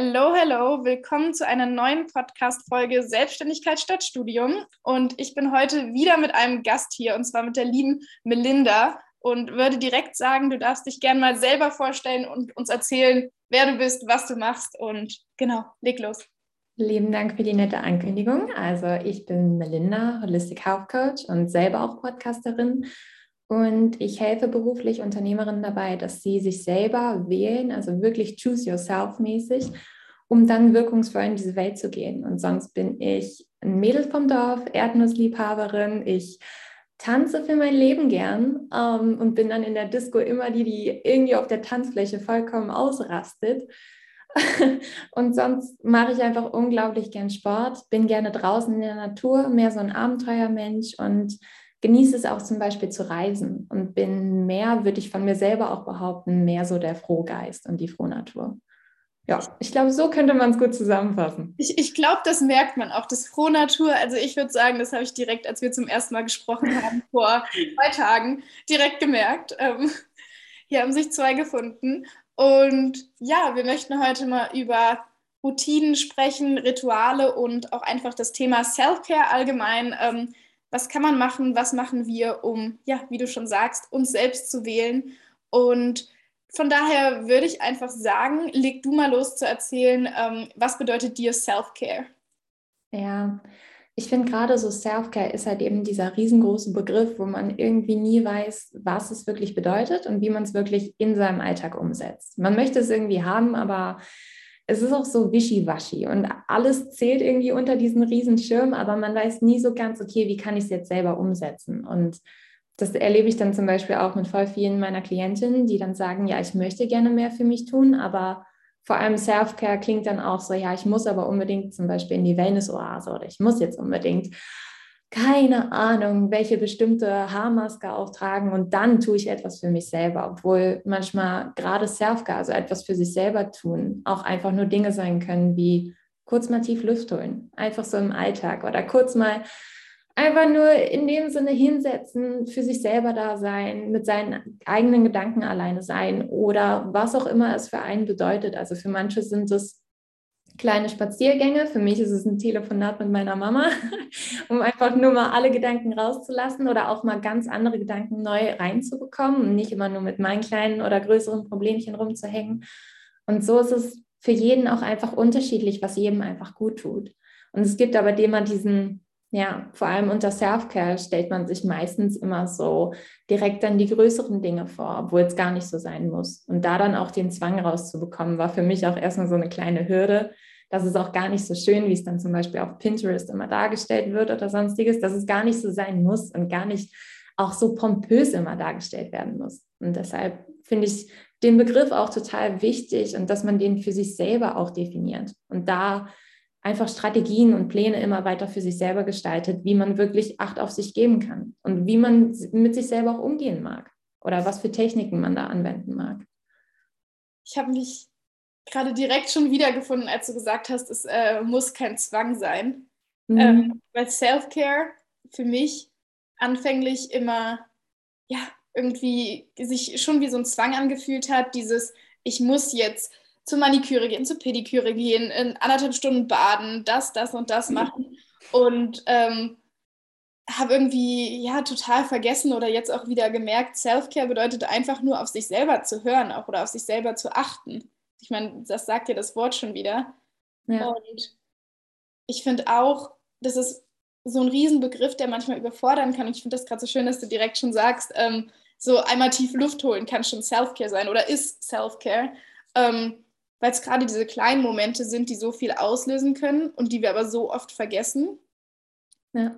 Hello, hello, willkommen zu einer neuen Podcast-Folge Selbstständigkeit statt Studium. Und ich bin heute wieder mit einem Gast hier, und zwar mit der lieben Melinda. Und würde direkt sagen, du darfst dich gerne mal selber vorstellen und uns erzählen, wer du bist, was du machst. Und genau, leg los. Lieben Dank für die nette Ankündigung. Also ich bin Melinda, Holistic Health Coach und selber auch Podcasterin. Und ich helfe beruflich Unternehmerinnen dabei, dass sie sich selber wählen, also wirklich choose yourself mäßig, um dann wirkungsvoll in diese Welt zu gehen. Und sonst bin ich ein Mädel vom Dorf, Erdnussliebhaberin. Ich tanze für mein Leben gern ähm, und bin dann in der Disco immer die, die irgendwie auf der Tanzfläche vollkommen ausrastet. und sonst mache ich einfach unglaublich gern Sport, bin gerne draußen in der Natur, mehr so ein Abenteuermensch und genieße es auch zum Beispiel zu reisen und bin mehr, würde ich von mir selber auch behaupten, mehr so der Frohgeist und die Frohnatur. Ja, ich glaube, so könnte man es gut zusammenfassen. Ich, ich glaube, das merkt man auch, das Frohnatur. Also ich würde sagen, das habe ich direkt, als wir zum ersten Mal gesprochen haben, vor zwei Tagen, direkt gemerkt. Ähm, hier haben sich zwei gefunden. Und ja, wir möchten heute mal über Routinen sprechen, Rituale und auch einfach das Thema Self-Care allgemein. Ähm, was kann man machen, was machen wir, um, ja, wie du schon sagst, uns selbst zu wählen. Und von daher würde ich einfach sagen, leg du mal los zu erzählen, ähm, was bedeutet dir Self-Care? Ja, ich finde gerade so Self-Care ist halt eben dieser riesengroße Begriff, wo man irgendwie nie weiß, was es wirklich bedeutet und wie man es wirklich in seinem Alltag umsetzt. Man möchte es irgendwie haben, aber es ist auch so wischiwaschi und alles zählt irgendwie unter diesen Riesenschirm, aber man weiß nie so ganz, okay, wie kann ich es jetzt selber umsetzen? Und das erlebe ich dann zum Beispiel auch mit voll vielen meiner Klientinnen, die dann sagen, ja, ich möchte gerne mehr für mich tun, aber vor allem Self-Care klingt dann auch so, ja, ich muss aber unbedingt zum Beispiel in die Wellness-Oase oder ich muss jetzt unbedingt keine Ahnung, welche bestimmte Haarmaske auftragen und dann tue ich etwas für mich selber, obwohl manchmal gerade Self-Care, also etwas für sich selber tun, auch einfach nur Dinge sein können wie kurz mal tief Luft holen, einfach so im Alltag oder kurz mal einfach nur in dem Sinne hinsetzen, für sich selber da sein, mit seinen eigenen Gedanken alleine sein oder was auch immer es für einen bedeutet. Also für manche sind es kleine Spaziergänge. Für mich ist es ein Telefonat mit meiner Mama, um einfach nur mal alle Gedanken rauszulassen oder auch mal ganz andere Gedanken neu reinzubekommen und nicht immer nur mit meinen kleinen oder größeren Problemchen rumzuhängen. Und so ist es für jeden auch einfach unterschiedlich, was jedem einfach gut tut. Und es gibt aber immer diesen, ja, vor allem unter Self-Care stellt man sich meistens immer so direkt dann die größeren Dinge vor, obwohl es gar nicht so sein muss. Und da dann auch den Zwang rauszubekommen, war für mich auch erstmal so eine kleine Hürde, das ist auch gar nicht so schön, wie es dann zum Beispiel auf Pinterest immer dargestellt wird oder sonstiges, dass es gar nicht so sein muss und gar nicht auch so pompös immer dargestellt werden muss. Und deshalb finde ich den Begriff auch total wichtig und dass man den für sich selber auch definiert und da einfach Strategien und Pläne immer weiter für sich selber gestaltet, wie man wirklich Acht auf sich geben kann und wie man mit sich selber auch umgehen mag oder was für Techniken man da anwenden mag. Ich habe mich gerade direkt schon wiedergefunden, als du gesagt hast, es äh, muss kein Zwang sein. Mhm. Ähm, weil Self-Care für mich anfänglich immer, ja, irgendwie sich schon wie so ein Zwang angefühlt hat, dieses, ich muss jetzt zur Maniküre gehen, zur Pediküre gehen, in anderthalb Stunden baden, das, das und das machen. Und ähm, habe irgendwie ja total vergessen oder jetzt auch wieder gemerkt, Self-Care bedeutet einfach nur auf sich selber zu hören auch oder auf sich selber zu achten. Ich meine, das sagt ja das Wort schon wieder. Ja. Und ich finde auch, das ist so ein Riesenbegriff, der manchmal überfordern kann. Und ich finde das gerade so schön, dass du direkt schon sagst, ähm, so einmal tief Luft holen kann schon Self-Care sein oder ist Self-Care. Ähm, Weil es gerade diese kleinen Momente sind, die so viel auslösen können und die wir aber so oft vergessen. Ja.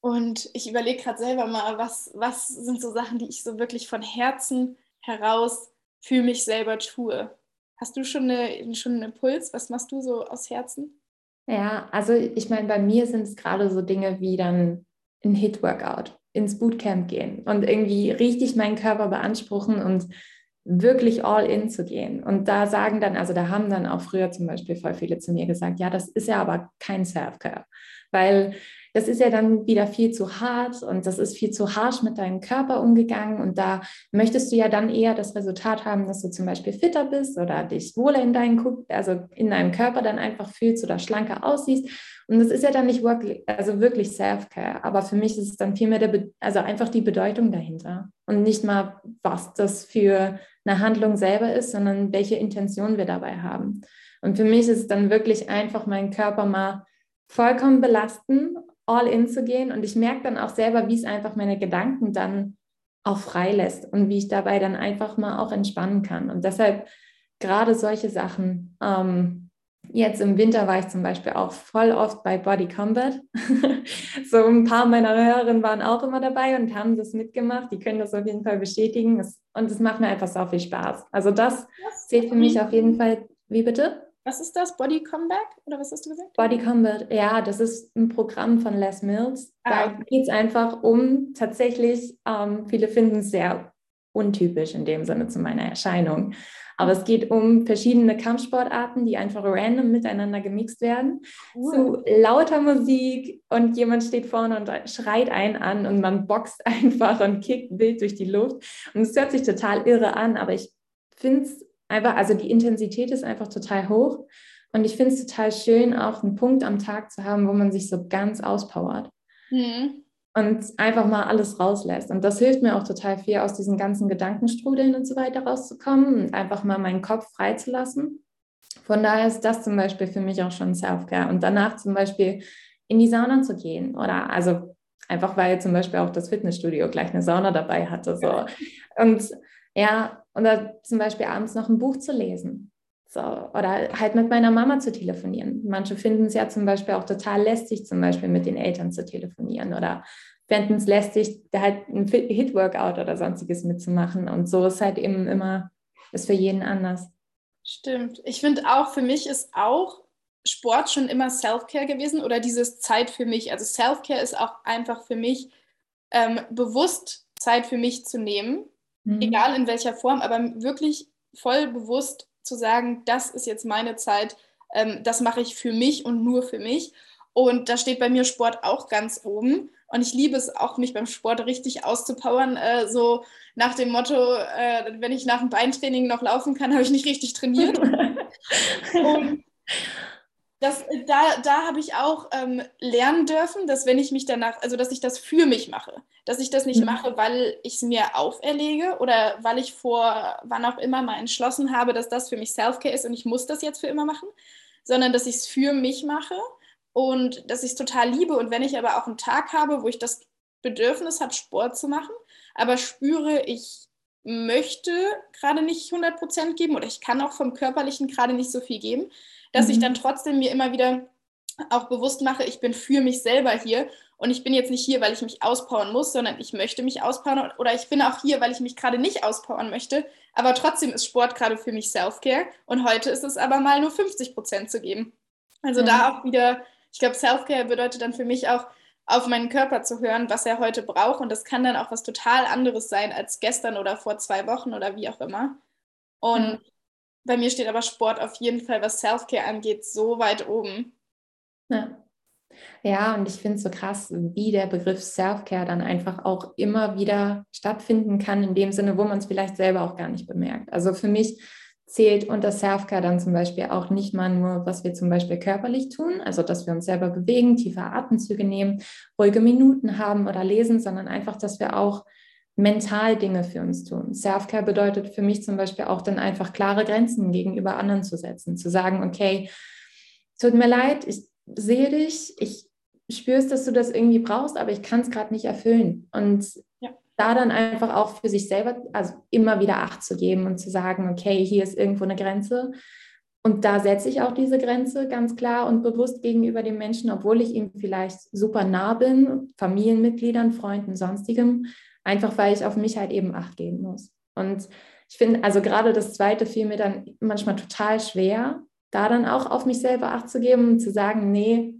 Und ich überlege gerade selber mal, was, was sind so Sachen, die ich so wirklich von Herzen heraus für mich selber tue. Hast du schon, eine, schon einen Impuls? Was machst du so aus Herzen? Ja, also ich meine, bei mir sind es gerade so Dinge wie dann ein Hit-Workout, ins Bootcamp gehen und irgendwie richtig meinen Körper beanspruchen und wirklich all in zu gehen. Und da sagen dann, also da haben dann auch früher zum Beispiel voll viele zu mir gesagt, ja, das ist ja aber kein Self-Care, weil das ist ja dann wieder viel zu hart und das ist viel zu harsch mit deinem Körper umgegangen. Und da möchtest du ja dann eher das Resultat haben, dass du zum Beispiel fitter bist oder dich wohler in, deinen, also in deinem Körper dann einfach fühlst oder schlanker aussiehst. Und das ist ja dann nicht wirklich, also wirklich Self-Care. Aber für mich ist es dann vielmehr der, also einfach die Bedeutung dahinter. Und nicht mal, was das für eine Handlung selber ist, sondern welche Intention wir dabei haben. Und für mich ist es dann wirklich einfach, meinen Körper mal vollkommen belasten, all in zu gehen. Und ich merke dann auch selber, wie es einfach meine Gedanken dann auch freilässt und wie ich dabei dann einfach mal auch entspannen kann. Und deshalb gerade solche Sachen. Ähm, jetzt im Winter war ich zum Beispiel auch voll oft bei Body Combat. so ein paar meiner Hörerinnen waren auch immer dabei und haben das mitgemacht. Die können das auf jeden Fall bestätigen. Und es macht mir einfach so viel Spaß. Also das zählt für mich auf jeden Fall. Wie bitte? Was ist das? Body Comeback? Oder was hast du gesagt? Body Combat, ja, das ist ein Programm von Les Mills. Ah, da geht es einfach um tatsächlich, ähm, viele finden es sehr untypisch in dem Sinne zu meiner Erscheinung. Aber es geht um verschiedene Kampfsportarten, die einfach random miteinander gemixt werden. Cool. Zu lauter Musik und jemand steht vorne und schreit einen an und man boxt einfach und kickt wild durch die Luft. Und es hört sich total irre an, aber ich finde es einfach, also die Intensität ist einfach total hoch. Und ich finde es total schön, auch einen Punkt am Tag zu haben, wo man sich so ganz auspowert. Mhm. Und einfach mal alles rauslässt. Und das hilft mir auch total viel, aus diesen ganzen Gedankenstrudeln und so weiter rauszukommen und einfach mal meinen Kopf freizulassen. Von daher ist das zum Beispiel für mich auch schon Self-Care. Und danach zum Beispiel in die Sauna zu gehen. Oder also einfach, weil zum Beispiel auch das Fitnessstudio gleich eine Sauna dabei hatte. So. Und ja, oder zum Beispiel abends noch ein Buch zu lesen. So, oder halt mit meiner Mama zu telefonieren. Manche finden es ja zum Beispiel auch total lästig, zum Beispiel mit den Eltern zu telefonieren oder fänden es lästig, da halt ein Hit-Workout oder sonstiges mitzumachen. Und so ist halt eben immer, ist für jeden anders. Stimmt. Ich finde auch, für mich ist auch Sport schon immer Self-Care gewesen oder dieses Zeit für mich. Also Self-Care ist auch einfach für mich ähm, bewusst Zeit für mich zu nehmen mhm. egal in welcher Form, aber wirklich voll bewusst zu sagen, das ist jetzt meine Zeit, ähm, das mache ich für mich und nur für mich. Und da steht bei mir Sport auch ganz oben. Und ich liebe es auch, mich beim Sport richtig auszupowern. Äh, so nach dem Motto, äh, wenn ich nach dem Beintraining noch laufen kann, habe ich nicht richtig trainiert. und das, da, da habe ich auch ähm, lernen dürfen, dass wenn ich mich danach, also dass ich das für mich mache, dass ich das nicht mhm. mache, weil ich es mir auferlege oder weil ich vor wann auch immer mal entschlossen habe, dass das für mich Self-Care ist und ich muss das jetzt für immer machen, sondern dass ich es für mich mache und dass ich es total liebe. Und wenn ich aber auch einen Tag habe, wo ich das Bedürfnis habe, Sport zu machen, aber spüre, ich möchte gerade nicht 100% geben oder ich kann auch vom Körperlichen gerade nicht so viel geben, dass mhm. ich dann trotzdem mir immer wieder auch bewusst mache, ich bin für mich selber hier und ich bin jetzt nicht hier, weil ich mich auspowern muss, sondern ich möchte mich auspowern oder ich bin auch hier, weil ich mich gerade nicht auspowern möchte, aber trotzdem ist Sport gerade für mich Self-Care und heute ist es aber mal nur 50 Prozent zu geben. Also ja. da auch wieder, ich glaube, Self-Care bedeutet dann für mich auch, auf meinen Körper zu hören, was er heute braucht und das kann dann auch was total anderes sein als gestern oder vor zwei Wochen oder wie auch immer. Und ja. Bei mir steht aber Sport auf jeden Fall, was Self-Care angeht, so weit oben. Ja. Ja, und ich finde es so krass, wie der Begriff Self-Care dann einfach auch immer wieder stattfinden kann, in dem Sinne, wo man es vielleicht selber auch gar nicht bemerkt. Also für mich zählt unter Self-Care dann zum Beispiel auch nicht mal nur, was wir zum Beispiel körperlich tun, also dass wir uns selber bewegen, tiefe Atemzüge nehmen, ruhige Minuten haben oder lesen, sondern einfach, dass wir auch mental Dinge für uns tun. Self-Care bedeutet für mich zum Beispiel auch dann einfach klare Grenzen gegenüber anderen zu setzen, zu sagen, okay, tut mir leid, ich sehe dich, ich spüre es, dass du das irgendwie brauchst, aber ich kann es gerade nicht erfüllen. Und ja. da dann einfach auch für sich selber, also immer wieder Acht zu geben und zu sagen, okay, hier ist irgendwo eine Grenze. Und da setze ich auch diese Grenze ganz klar und bewusst gegenüber dem Menschen, obwohl ich ihm vielleicht super nah bin, Familienmitgliedern, Freunden, sonstigem, Einfach weil ich auf mich halt eben Acht geben muss. Und ich finde, also gerade das Zweite fiel mir dann manchmal total schwer, da dann auch auf mich selber Acht zu geben und zu sagen, nee,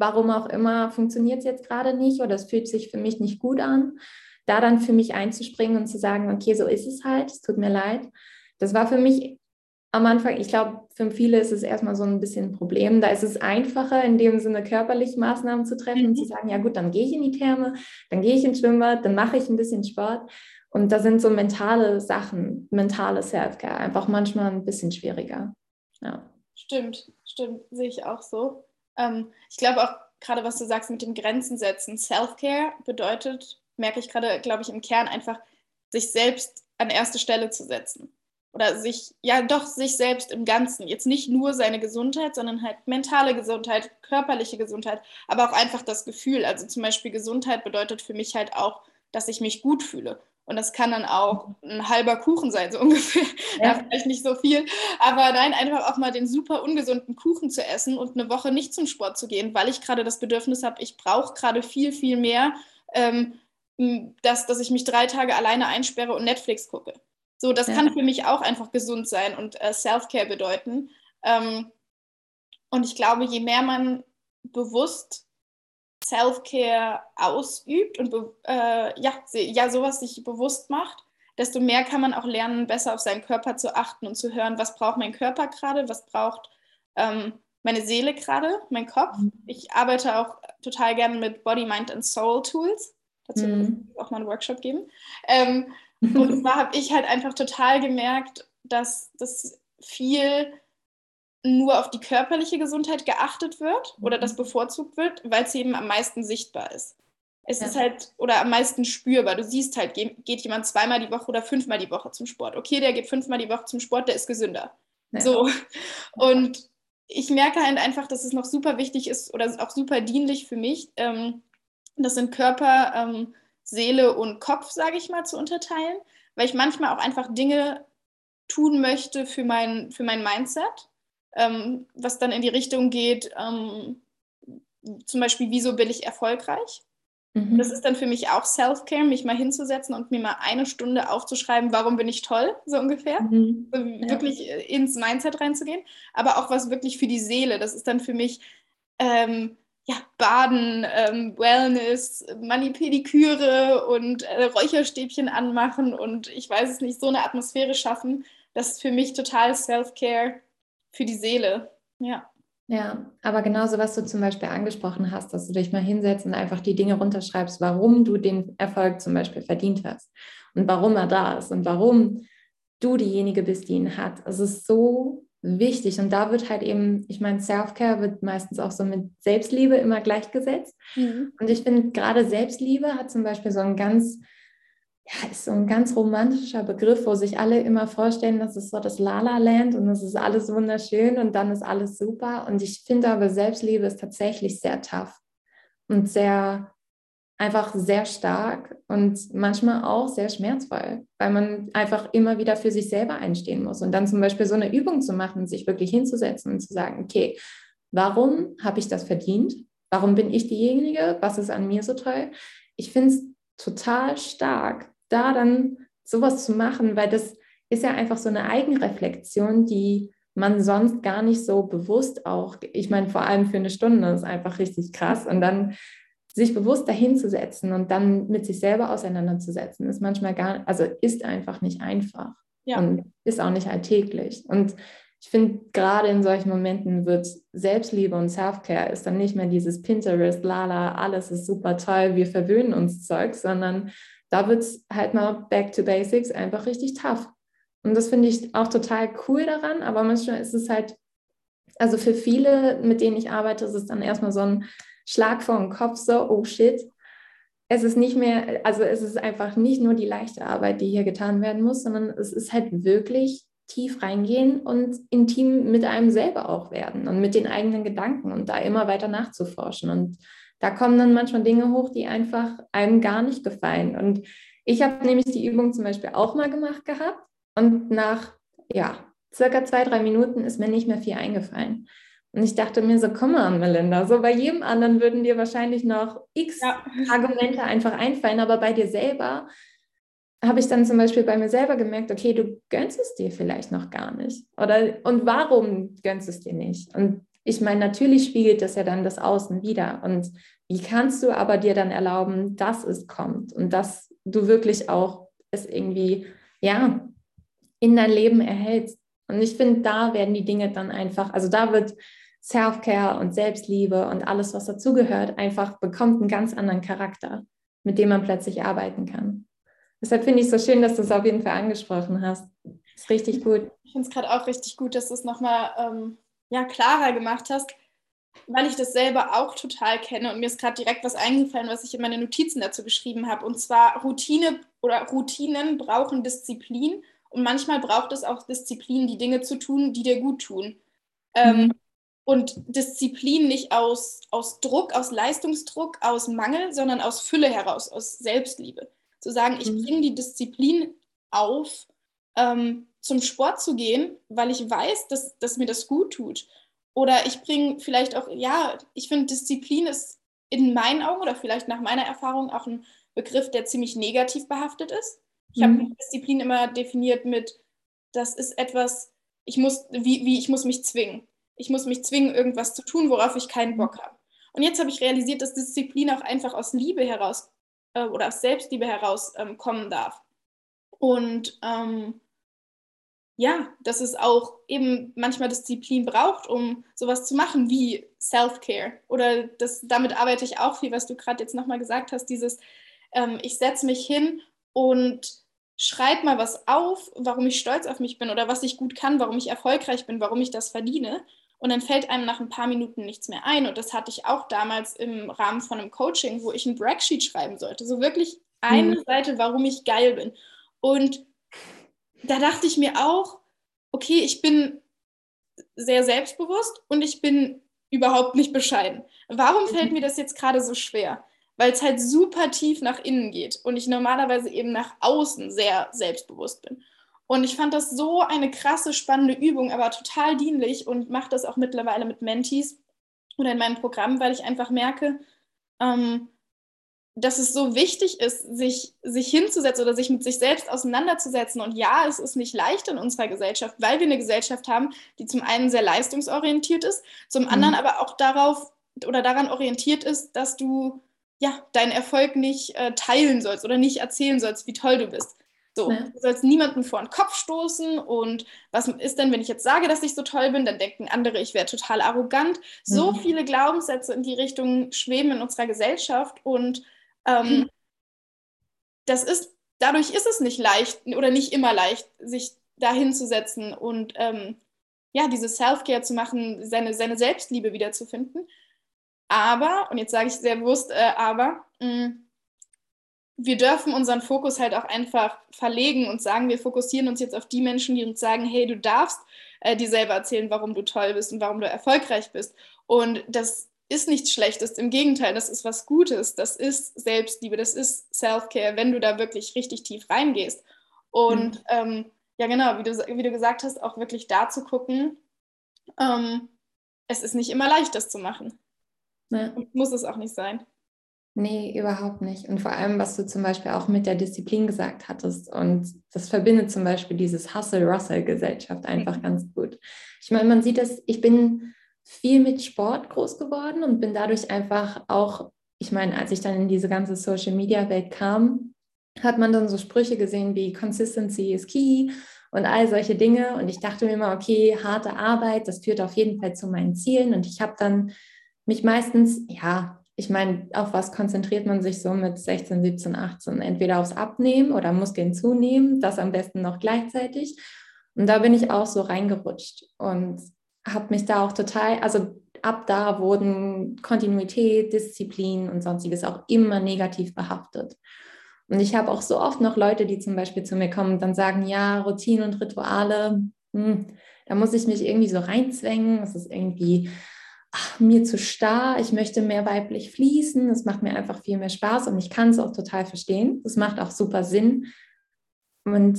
warum auch immer funktioniert es jetzt gerade nicht oder es fühlt sich für mich nicht gut an, da dann für mich einzuspringen und zu sagen, okay, so ist es halt, es tut mir leid. Das war für mich am Anfang, ich glaube, für viele ist es erstmal so ein bisschen ein Problem. Da ist es einfacher, in dem Sinne körperlich Maßnahmen zu treffen mhm. und zu mhm. sagen, ja gut, dann gehe ich in die Therme, dann gehe ich ins Schwimmbad, dann mache ich ein bisschen Sport. Und da sind so mentale Sachen, mentale Self-Care einfach manchmal ein bisschen schwieriger. Ja. Stimmt, stimmt, sehe ich auch so. Ähm, ich glaube auch gerade, was du sagst mit dem Grenzen setzen. Self-Care bedeutet, merke ich gerade, glaube ich, im Kern einfach, sich selbst an erste Stelle zu setzen oder sich, ja doch sich selbst im Ganzen, jetzt nicht nur seine Gesundheit, sondern halt mentale Gesundheit, körperliche Gesundheit, aber auch einfach das Gefühl. Also zum Beispiel Gesundheit bedeutet für mich halt auch, dass ich mich gut fühle. Und das kann dann auch ein halber Kuchen sein, so ungefähr. Ja. ja. vielleicht nicht so viel. Aber nein, einfach auch mal den super ungesunden Kuchen zu essen und eine Woche nicht zum Sport zu gehen, weil ich gerade das Bedürfnis habe, ich brauche gerade viel, viel mehr, ähm, dass, dass ich mich drei Tage alleine einsperre und Netflix gucke. So, das ja. kann für mich auch einfach gesund sein und äh, Self-Care bedeuten. Ähm, und ich glaube, je mehr man bewusst Self-Care ausübt und äh, ja, ja, sowas sich bewusst macht, desto mehr kann man auch lernen, besser auf seinen Körper zu achten und zu hören, was braucht mein Körper gerade, was braucht ähm, meine Seele gerade, mein Kopf. Mhm. Ich arbeite auch total gerne mit Body, Mind and Soul Tools. Dazu mhm. auch mal einen Workshop geben. Ähm, und zwar habe ich halt einfach total gemerkt, dass das viel nur auf die körperliche Gesundheit geachtet wird oder das mhm. bevorzugt wird, weil es eben am meisten sichtbar ist. Es ja. ist halt, oder am meisten spürbar. Du siehst halt, geht jemand zweimal die Woche oder fünfmal die Woche zum Sport. Okay, der geht fünfmal die Woche zum Sport, der ist gesünder. Ja. So. Und ich merke halt einfach, dass es noch super wichtig ist oder auch super dienlich für mich. Ähm, das sind Körper, ähm, Seele und Kopf, sage ich mal, zu unterteilen, weil ich manchmal auch einfach Dinge tun möchte für mein, für mein Mindset, ähm, was dann in die Richtung geht, ähm, zum Beispiel, wieso bin ich erfolgreich? Mhm. Das ist dann für mich auch Self-Care, mich mal hinzusetzen und mir mal eine Stunde aufzuschreiben, warum bin ich toll, so ungefähr. Mhm. So. Wirklich äh, ins Mindset reinzugehen. Aber auch was wirklich für die Seele. Das ist dann für mich, ähm, ja, Baden, ähm, Wellness, Mani-Pediküre und äh, Räucherstäbchen anmachen und ich weiß es nicht, so eine Atmosphäre schaffen. Das ist für mich total Self-Care für die Seele. Ja. Ja, aber genauso, was du zum Beispiel angesprochen hast, dass du dich mal hinsetzt und einfach die Dinge runterschreibst, warum du den Erfolg zum Beispiel verdient hast und warum er da ist und warum du diejenige bist, die ihn hat. Es ist so wichtig. Und da wird halt eben, ich meine, Self-Care wird meistens auch so mit Selbstliebe immer gleichgesetzt. Mhm. Und ich finde, gerade Selbstliebe hat zum Beispiel so ein ganz, ja, ist so ein ganz romantischer Begriff, wo sich alle immer vorstellen, das ist so das Lala-Land und das ist alles wunderschön und dann ist alles super. Und ich finde aber, Selbstliebe ist tatsächlich sehr tough und sehr einfach sehr stark und manchmal auch sehr schmerzvoll, weil man einfach immer wieder für sich selber einstehen muss. Und dann zum Beispiel so eine Übung zu machen, sich wirklich hinzusetzen und zu sagen, okay, warum habe ich das verdient? Warum bin ich diejenige? Was ist an mir so toll? Ich finde es total stark, da dann sowas zu machen, weil das ist ja einfach so eine Eigenreflexion, die man sonst gar nicht so bewusst auch, ich meine, vor allem für eine Stunde ist einfach richtig krass. Und dann sich bewusst dahinzusetzen und dann mit sich selber auseinanderzusetzen, ist manchmal gar, also ist einfach nicht einfach ja. und ist auch nicht alltäglich. Und ich finde, gerade in solchen Momenten wird Selbstliebe und Self-Care ist dann nicht mehr dieses Pinterest, lala, alles ist super toll, wir verwöhnen uns Zeug, sondern da wird es halt mal back to basics einfach richtig tough. Und das finde ich auch total cool daran, aber manchmal ist es halt, also für viele, mit denen ich arbeite, ist es dann erstmal so ein, Schlag vor den Kopf, so, oh shit. Es ist nicht mehr, also es ist einfach nicht nur die leichte Arbeit, die hier getan werden muss, sondern es ist halt wirklich tief reingehen und intim mit einem selber auch werden und mit den eigenen Gedanken und da immer weiter nachzuforschen. Und da kommen dann manchmal Dinge hoch, die einfach einem gar nicht gefallen. Und ich habe nämlich die Übung zum Beispiel auch mal gemacht gehabt und nach, ja, circa zwei, drei Minuten ist mir nicht mehr viel eingefallen. Und ich dachte mir so, komm mal, Melinda, so bei jedem anderen würden dir wahrscheinlich noch x ja. Argumente einfach einfallen, aber bei dir selber habe ich dann zum Beispiel bei mir selber gemerkt, okay, du gönnst es dir vielleicht noch gar nicht. Oder und warum gönnst es dir nicht? Und ich meine, natürlich spiegelt das ja dann das Außen wieder. Und wie kannst du aber dir dann erlauben, dass es kommt und dass du wirklich auch es irgendwie, ja, in dein Leben erhältst? Und ich finde, da werden die Dinge dann einfach, also da wird Self-Care und Selbstliebe und alles, was dazugehört, einfach bekommt einen ganz anderen Charakter, mit dem man plötzlich arbeiten kann. Deshalb finde ich es so schön, dass du es auf jeden Fall angesprochen hast. Das ist richtig gut. Ich finde es gerade auch richtig gut, dass du es nochmal ähm, ja, klarer gemacht hast, weil ich das selber auch total kenne und mir ist gerade direkt was eingefallen, was ich in meine Notizen dazu geschrieben habe. Und zwar Routine oder Routinen brauchen Disziplin und manchmal braucht es auch Disziplin, die Dinge zu tun, die dir gut tun. Ähm, mhm. Und Disziplin nicht aus, aus Druck, aus Leistungsdruck, aus Mangel, sondern aus Fülle heraus, aus Selbstliebe. Zu sagen, ich mhm. bringe die Disziplin auf, ähm, zum Sport zu gehen, weil ich weiß, dass, dass mir das gut tut. Oder ich bringe vielleicht auch, ja, ich finde, Disziplin ist in meinen Augen oder vielleicht nach meiner Erfahrung auch ein Begriff, der ziemlich negativ behaftet ist. Ich mhm. habe Disziplin immer definiert mit, das ist etwas, ich muss, wie, wie ich muss mich zwingen. Ich muss mich zwingen, irgendwas zu tun, worauf ich keinen Bock habe. Und jetzt habe ich realisiert, dass Disziplin auch einfach aus Liebe heraus äh, oder aus Selbstliebe heraus ähm, kommen darf. Und ähm, ja, dass es auch eben manchmal Disziplin braucht, um sowas zu machen wie Self-Care. Oder das, damit arbeite ich auch viel, was du gerade jetzt nochmal gesagt hast, dieses, ähm, ich setze mich hin und schreibe mal was auf, warum ich stolz auf mich bin oder was ich gut kann, warum ich erfolgreich bin, warum ich das verdiene. Und dann fällt einem nach ein paar Minuten nichts mehr ein. Und das hatte ich auch damals im Rahmen von einem Coaching, wo ich ein Bracksheet schreiben sollte. So wirklich eine mhm. Seite, warum ich geil bin. Und da dachte ich mir auch, okay, ich bin sehr selbstbewusst und ich bin überhaupt nicht bescheiden. Warum mhm. fällt mir das jetzt gerade so schwer? Weil es halt super tief nach innen geht und ich normalerweise eben nach außen sehr selbstbewusst bin. Und ich fand das so eine krasse, spannende Übung, aber total dienlich und mache das auch mittlerweile mit Mentees oder in meinem Programm, weil ich einfach merke, ähm, dass es so wichtig ist, sich, sich hinzusetzen oder sich mit sich selbst auseinanderzusetzen. Und ja, es ist nicht leicht in unserer Gesellschaft, weil wir eine Gesellschaft haben, die zum einen sehr leistungsorientiert ist, zum mhm. anderen aber auch darauf oder daran orientiert ist, dass du ja deinen Erfolg nicht äh, teilen sollst oder nicht erzählen sollst, wie toll du bist. So, ja. du sollst niemanden vor den Kopf stoßen und was ist denn, wenn ich jetzt sage, dass ich so toll bin, dann denken andere, ich wäre total arrogant. So mhm. viele Glaubenssätze in die Richtung schweben in unserer Gesellschaft und ähm, das ist, dadurch ist es nicht leicht oder nicht immer leicht, sich da hinzusetzen und ähm, ja, diese Self-Care zu machen, seine, seine Selbstliebe wiederzufinden. Aber, und jetzt sage ich sehr bewusst, äh, aber, mh, mm, wir dürfen unseren Fokus halt auch einfach verlegen und sagen, wir fokussieren uns jetzt auf die Menschen, die uns sagen, hey, du darfst äh, dir selber erzählen, warum du toll bist und warum du erfolgreich bist. Und das ist nichts Schlechtes. Im Gegenteil, das ist was Gutes. Das ist Selbstliebe, das ist Self-Care, wenn du da wirklich richtig tief reingehst. Und mhm. ähm, ja, genau, wie du, wie du gesagt hast, auch wirklich da zu gucken, ähm, es ist nicht immer leicht, das zu machen. Ja. Und muss es auch nicht sein. Nee, überhaupt nicht. Und vor allem, was du zum Beispiel auch mit der Disziplin gesagt hattest. Und das verbindet zum Beispiel dieses Hustle-Russell-Gesellschaft einfach mhm. ganz gut. Ich meine, man sieht das, ich bin viel mit Sport groß geworden und bin dadurch einfach auch, ich meine, als ich dann in diese ganze Social-Media-Welt kam, hat man dann so Sprüche gesehen wie Consistency is key und all solche Dinge. Und ich dachte mir immer, okay, harte Arbeit, das führt auf jeden Fall zu meinen Zielen. Und ich habe dann mich meistens, ja, ich meine, auf was konzentriert man sich so mit 16, 17, 18? Entweder aufs Abnehmen oder Muskeln zunehmen, das am besten noch gleichzeitig. Und da bin ich auch so reingerutscht. Und habe mich da auch total, also ab da wurden Kontinuität, Disziplin und sonstiges auch immer negativ behaftet. Und ich habe auch so oft noch Leute, die zum Beispiel zu mir kommen und dann sagen, ja, Routinen und Rituale, hm, da muss ich mich irgendwie so reinzwängen. Das ist irgendwie ach, mir zu starr. Ich möchte mehr weiblich fließen. Das macht mir einfach viel mehr Spaß und ich kann es auch total verstehen. Das macht auch super Sinn. Und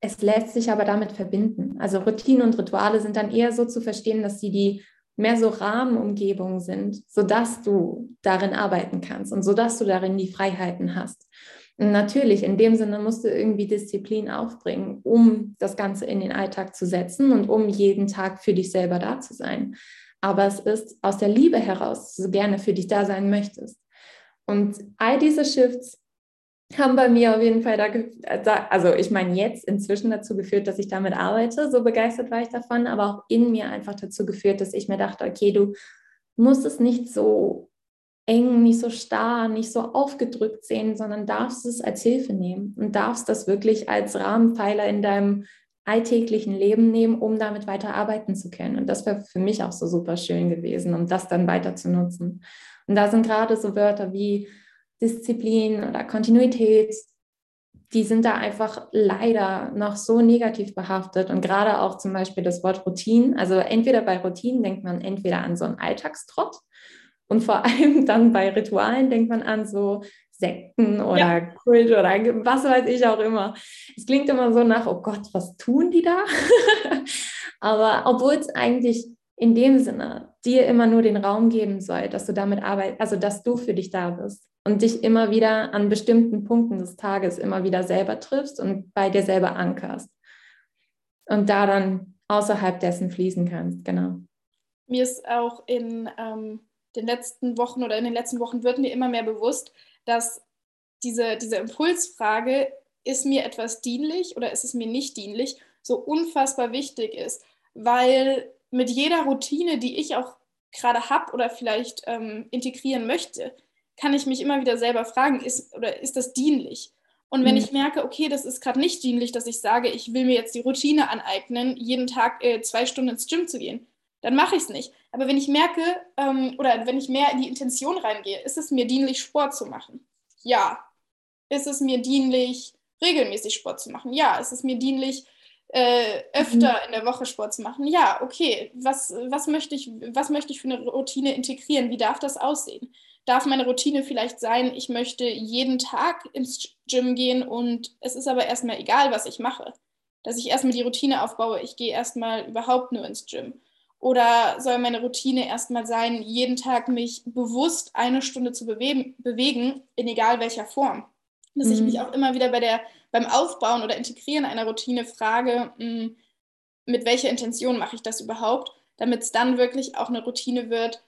es lässt sich aber damit verbinden. Also Routinen und Rituale sind dann eher so zu verstehen, dass sie die mehr so Rahmenumgebungen sind, sodass du darin arbeiten kannst und sodass du darin die Freiheiten hast. Und natürlich, in dem Sinne musst du irgendwie Disziplin aufbringen, um das Ganze in den Alltag zu setzen und um jeden Tag für dich selber da zu sein. Aber es ist aus der Liebe heraus, so gerne für dich da sein möchtest. Und all diese Shifts haben bei mir auf jeden Fall da, also ich meine jetzt inzwischen dazu geführt, dass ich damit arbeite. So begeistert war ich davon, aber auch in mir einfach dazu geführt, dass ich mir dachte, okay, du musst es nicht so eng, nicht so starr, nicht so aufgedrückt sehen, sondern darfst es als Hilfe nehmen und darfst das wirklich als Rahmenpfeiler in deinem alltäglichen Leben nehmen, um damit weiter arbeiten zu können. Und das wäre für mich auch so super schön gewesen, um das dann weiter zu nutzen. Und da sind gerade so Wörter wie Disziplin oder Kontinuität, die sind da einfach leider noch so negativ behaftet. Und gerade auch zum Beispiel das Wort Routine. Also entweder bei Routinen denkt man entweder an so einen Alltagstrott und vor allem dann bei Ritualen denkt man an so Sekten oder ja. Kult oder was weiß ich auch immer. Es klingt immer so nach, oh Gott, was tun die da? Aber obwohl es eigentlich in dem Sinne dir immer nur den Raum geben soll, dass du damit arbeitest, also dass du für dich da bist und dich immer wieder an bestimmten Punkten des Tages immer wieder selber triffst und bei dir selber ankerst und da dann außerhalb dessen fließen kannst, genau. Mir ist auch in ähm, den letzten Wochen oder in den letzten Wochen wird mir immer mehr bewusst, dass diese, diese Impulsfrage, ist mir etwas dienlich oder ist es mir nicht dienlich, so unfassbar wichtig ist, weil mit jeder Routine, die ich auch gerade habe oder vielleicht ähm, integrieren möchte, kann ich mich immer wieder selber fragen, ist, oder ist das dienlich? Und wenn mhm. ich merke, okay, das ist gerade nicht dienlich, dass ich sage, ich will mir jetzt die Routine aneignen, jeden Tag äh, zwei Stunden ins Gym zu gehen, dann mache ich es nicht. Aber wenn ich merke ähm, oder wenn ich mehr in die Intention reingehe, ist es mir dienlich, Sport zu machen? Ja. Ist es mir dienlich, regelmäßig Sport zu machen? Ja. Ist es mir dienlich, äh, öfter mhm. in der Woche Sport zu machen? Ja, okay. Was, was, möchte ich, was möchte ich für eine Routine integrieren? Wie darf das aussehen? Darf meine Routine vielleicht sein, ich möchte jeden Tag ins Gym gehen und es ist aber erstmal egal, was ich mache. Dass ich erstmal die Routine aufbaue, ich gehe erstmal überhaupt nur ins Gym oder soll meine Routine erstmal sein, jeden Tag mich bewusst eine Stunde zu bewegen, bewegen in egal welcher Form? Dass mhm. ich mich auch immer wieder bei der, beim Aufbauen oder Integrieren einer Routine frage, mh, hm, mit welcher Intention mache ich das überhaupt, damit es dann wirklich auch eine Routine wird,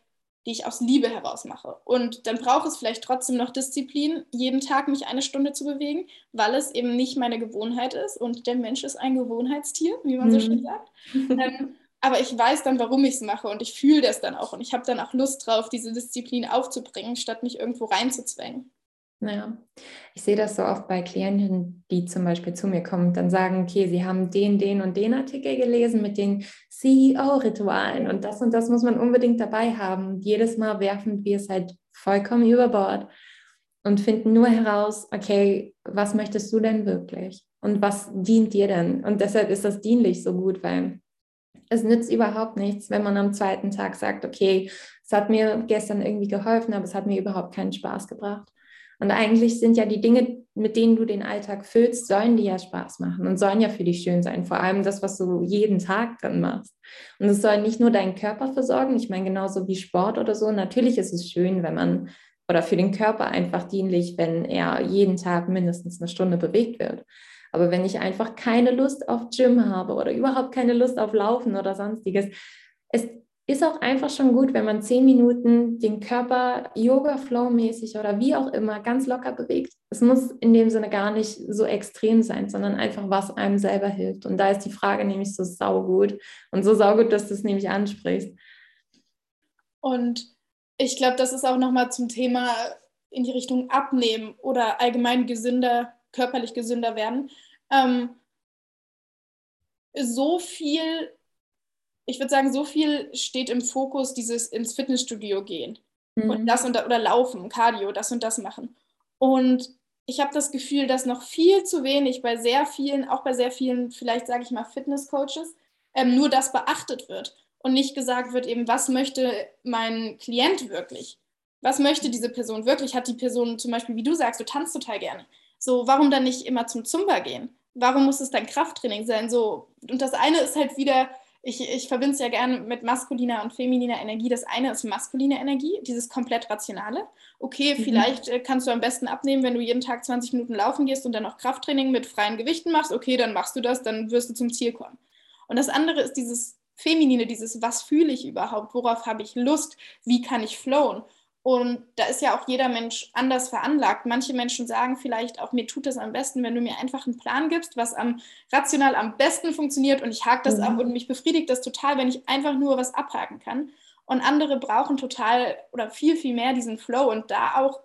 die ich aus Liebe heraus mache. Und dann braucht es vielleicht trotzdem noch Disziplin, jeden Tag mich eine Stunde zu bewegen, weil es eben nicht meine Gewohnheit ist. Und der Mensch ist ein Gewohnheitstier, wie man so schön mhm. sagt. ähm, aber ich weiß dann, warum ich es mache und ich fühle das dann auch und ich habe dann auch Lust drauf, diese Disziplin aufzubringen, statt mich irgendwo reinzuzwängen. Ja, ich sehe das so oft bei Klienten, die zum Beispiel zu mir kommen und dann sagen, okay, sie haben den, den und den Artikel gelesen mit den CEO-Ritualen und das und das muss man unbedingt dabei haben. Jedes Mal werfen wir es halt vollkommen über Bord und finden nur heraus, okay, was möchtest du denn wirklich? Und was dient dir denn? Und deshalb ist das dienlich so gut, weil es nützt überhaupt nichts, wenn man am zweiten Tag sagt, okay, es hat mir gestern irgendwie geholfen, aber es hat mir überhaupt keinen Spaß gebracht. Und eigentlich sind ja die Dinge, mit denen du den Alltag füllst, sollen dir ja Spaß machen und sollen ja für dich schön sein. Vor allem das, was du jeden Tag dann machst. Und es soll nicht nur deinen Körper versorgen. Ich meine, genauso wie Sport oder so. Natürlich ist es schön, wenn man oder für den Körper einfach dienlich, wenn er jeden Tag mindestens eine Stunde bewegt wird. Aber wenn ich einfach keine Lust auf Gym habe oder überhaupt keine Lust auf Laufen oder sonstiges, es ist auch einfach schon gut, wenn man zehn Minuten den Körper Yoga-Flow-mäßig oder wie auch immer ganz locker bewegt. Es muss in dem Sinne gar nicht so extrem sein, sondern einfach, was einem selber hilft. Und da ist die Frage nämlich so saugut und so saugut, dass du es nämlich ansprichst. Und ich glaube, das ist auch nochmal zum Thema in die Richtung Abnehmen oder allgemein gesünder körperlich gesünder werden. Ähm, so viel, ich würde sagen, so viel steht im Fokus, dieses ins Fitnessstudio gehen mhm. und das und da, oder laufen, Cardio, das und das machen. Und ich habe das Gefühl, dass noch viel zu wenig bei sehr vielen, auch bei sehr vielen, vielleicht sage ich mal, Fitnesscoaches, ähm, nur das beachtet wird und nicht gesagt wird, eben, was möchte mein Klient wirklich? Was möchte diese Person wirklich? Hat die Person zum Beispiel, wie du sagst, du tanzt total gerne. So, warum dann nicht immer zum Zumba gehen? Warum muss es dann Krafttraining sein? So, und das eine ist halt wieder, ich, ich verbinde es ja gerne mit maskuliner und femininer Energie. Das eine ist maskuline Energie, dieses komplett rationale. Okay, mhm. vielleicht äh, kannst du am besten abnehmen, wenn du jeden Tag 20 Minuten laufen gehst und dann noch Krafttraining mit freien Gewichten machst. Okay, dann machst du das, dann wirst du zum Ziel kommen. Und das andere ist dieses Feminine, dieses, was fühle ich überhaupt, worauf habe ich Lust, wie kann ich flowen. Und da ist ja auch jeder Mensch anders veranlagt. Manche Menschen sagen vielleicht auch, mir tut es am besten, wenn du mir einfach einen Plan gibst, was am rational am besten funktioniert und ich hake das mhm. ab und mich befriedigt das total, wenn ich einfach nur was abhaken kann. Und andere brauchen total oder viel, viel mehr diesen Flow und da auch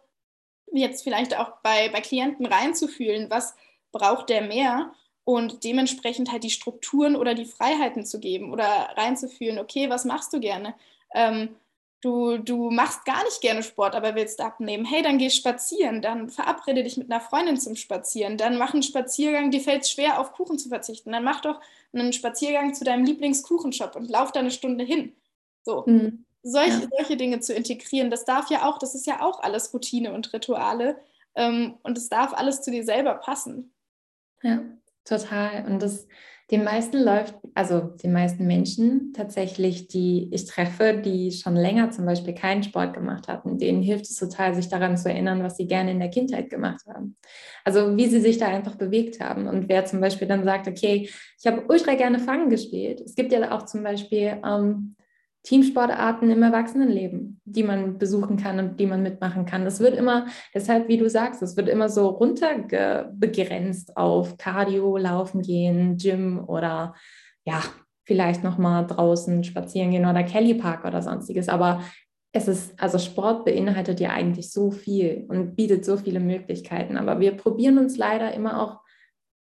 jetzt vielleicht auch bei, bei Klienten reinzufühlen, was braucht der mehr und dementsprechend halt die Strukturen oder die Freiheiten zu geben oder reinzufühlen, okay, was machst du gerne? Ähm, du, du machst gar nicht gerne Sport, aber willst abnehmen. Hey, dann geh spazieren, dann verabrede dich mit einer Freundin zum Spazieren, dann mach einen Spaziergang, dir fällt es schwer, auf Kuchen zu verzichten. Dann mach doch einen Spaziergang zu deinem Lieblingskuchenshop und lauf da eine Stunde hin. So. Mhm. Solch, ja. Solche Dinge zu integrieren, das darf ja auch, das ist ja auch alles Routine und Rituale. Ähm, und es darf alles zu dir selber passen. Ja, total. Und das den meisten läuft, also den meisten Menschen tatsächlich, die ich treffe, die schon länger zum Beispiel keinen Sport gemacht hatten, denen hilft es total, sich daran zu erinnern, was sie gerne in der Kindheit gemacht haben. Also wie sie sich da einfach bewegt haben. Und wer zum Beispiel dann sagt, okay, ich habe ultra gerne Fangen gespielt. Es gibt ja auch zum Beispiel ähm, Teamsportarten im Erwachsenenleben, die man besuchen kann und die man mitmachen kann. Das wird immer, deshalb, wie du sagst, es wird immer so runtergebegrenzt auf Cardio, Laufen gehen, Gym oder ja, vielleicht nochmal draußen spazieren gehen oder Kelly Park oder sonstiges. Aber es ist, also Sport beinhaltet ja eigentlich so viel und bietet so viele Möglichkeiten. Aber wir probieren uns leider immer auch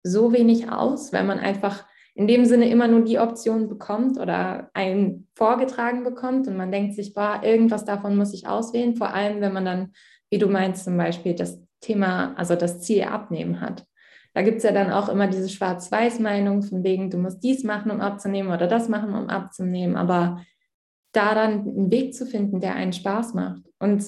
so wenig aus, weil man einfach in dem Sinne immer nur die Option bekommt oder einen vorgetragen bekommt und man denkt sich, boah, irgendwas davon muss ich auswählen, vor allem wenn man dann, wie du meinst, zum Beispiel das Thema, also das Ziel abnehmen hat. Da gibt es ja dann auch immer diese Schwarz-Weiß-Meinung von wegen, du musst dies machen, um abzunehmen oder das machen, um abzunehmen, aber da dann einen Weg zu finden, der einen Spaß macht und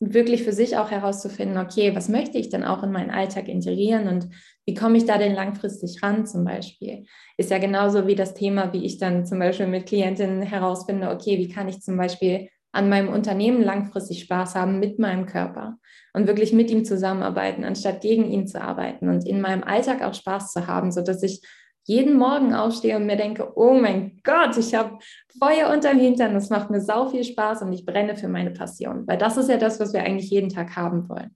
wirklich für sich auch herauszufinden, okay, was möchte ich denn auch in meinen Alltag integrieren und wie komme ich da denn langfristig ran zum Beispiel? Ist ja genauso wie das Thema, wie ich dann zum Beispiel mit Klientinnen herausfinde, okay, wie kann ich zum Beispiel an meinem Unternehmen langfristig Spaß haben mit meinem Körper und wirklich mit ihm zusammenarbeiten, anstatt gegen ihn zu arbeiten und in meinem Alltag auch Spaß zu haben, sodass ich jeden Morgen aufstehe und mir denke, oh mein Gott, ich habe Feuer unterm Hintern, das macht mir sau viel Spaß und ich brenne für meine Passion, weil das ist ja das, was wir eigentlich jeden Tag haben wollen.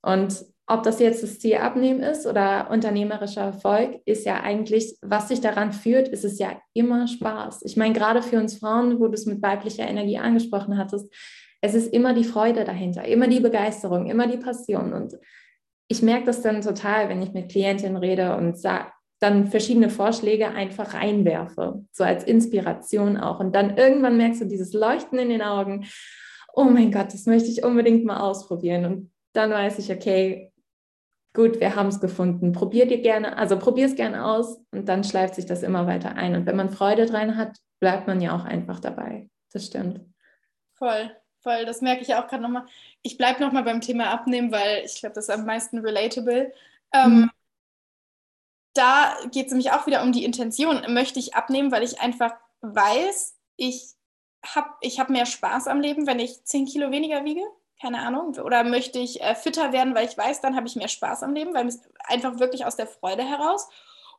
Und ob das jetzt das Ziel abnehmen ist oder unternehmerischer Erfolg, ist ja eigentlich, was sich daran führt, ist es ja immer Spaß. Ich meine, gerade für uns Frauen, wo du es mit weiblicher Energie angesprochen hattest, es ist immer die Freude dahinter, immer die Begeisterung, immer die Passion. Und ich merke das dann total, wenn ich mit Klientinnen rede und sage, dann verschiedene Vorschläge einfach reinwerfe, so als Inspiration auch. Und dann irgendwann merkst du dieses Leuchten in den Augen. Oh mein Gott, das möchte ich unbedingt mal ausprobieren. Und dann weiß ich, okay, gut, wir haben es gefunden. Probier dir gerne, also probier es gerne aus und dann schleift sich das immer weiter ein. Und wenn man Freude dran hat, bleibt man ja auch einfach dabei. Das stimmt. Voll, voll. Das merke ich auch gerade nochmal. Ich bleibe nochmal beim Thema Abnehmen, weil ich glaube, das ist am meisten relatable. Ähm, mhm. Da geht es nämlich auch wieder um die Intention. Möchte ich abnehmen, weil ich einfach weiß, ich habe ich hab mehr Spaß am Leben, wenn ich 10 Kilo weniger wiege? Keine Ahnung, oder möchte ich äh, fitter werden, weil ich weiß, dann habe ich mehr Spaß am Leben, weil einfach wirklich aus der Freude heraus.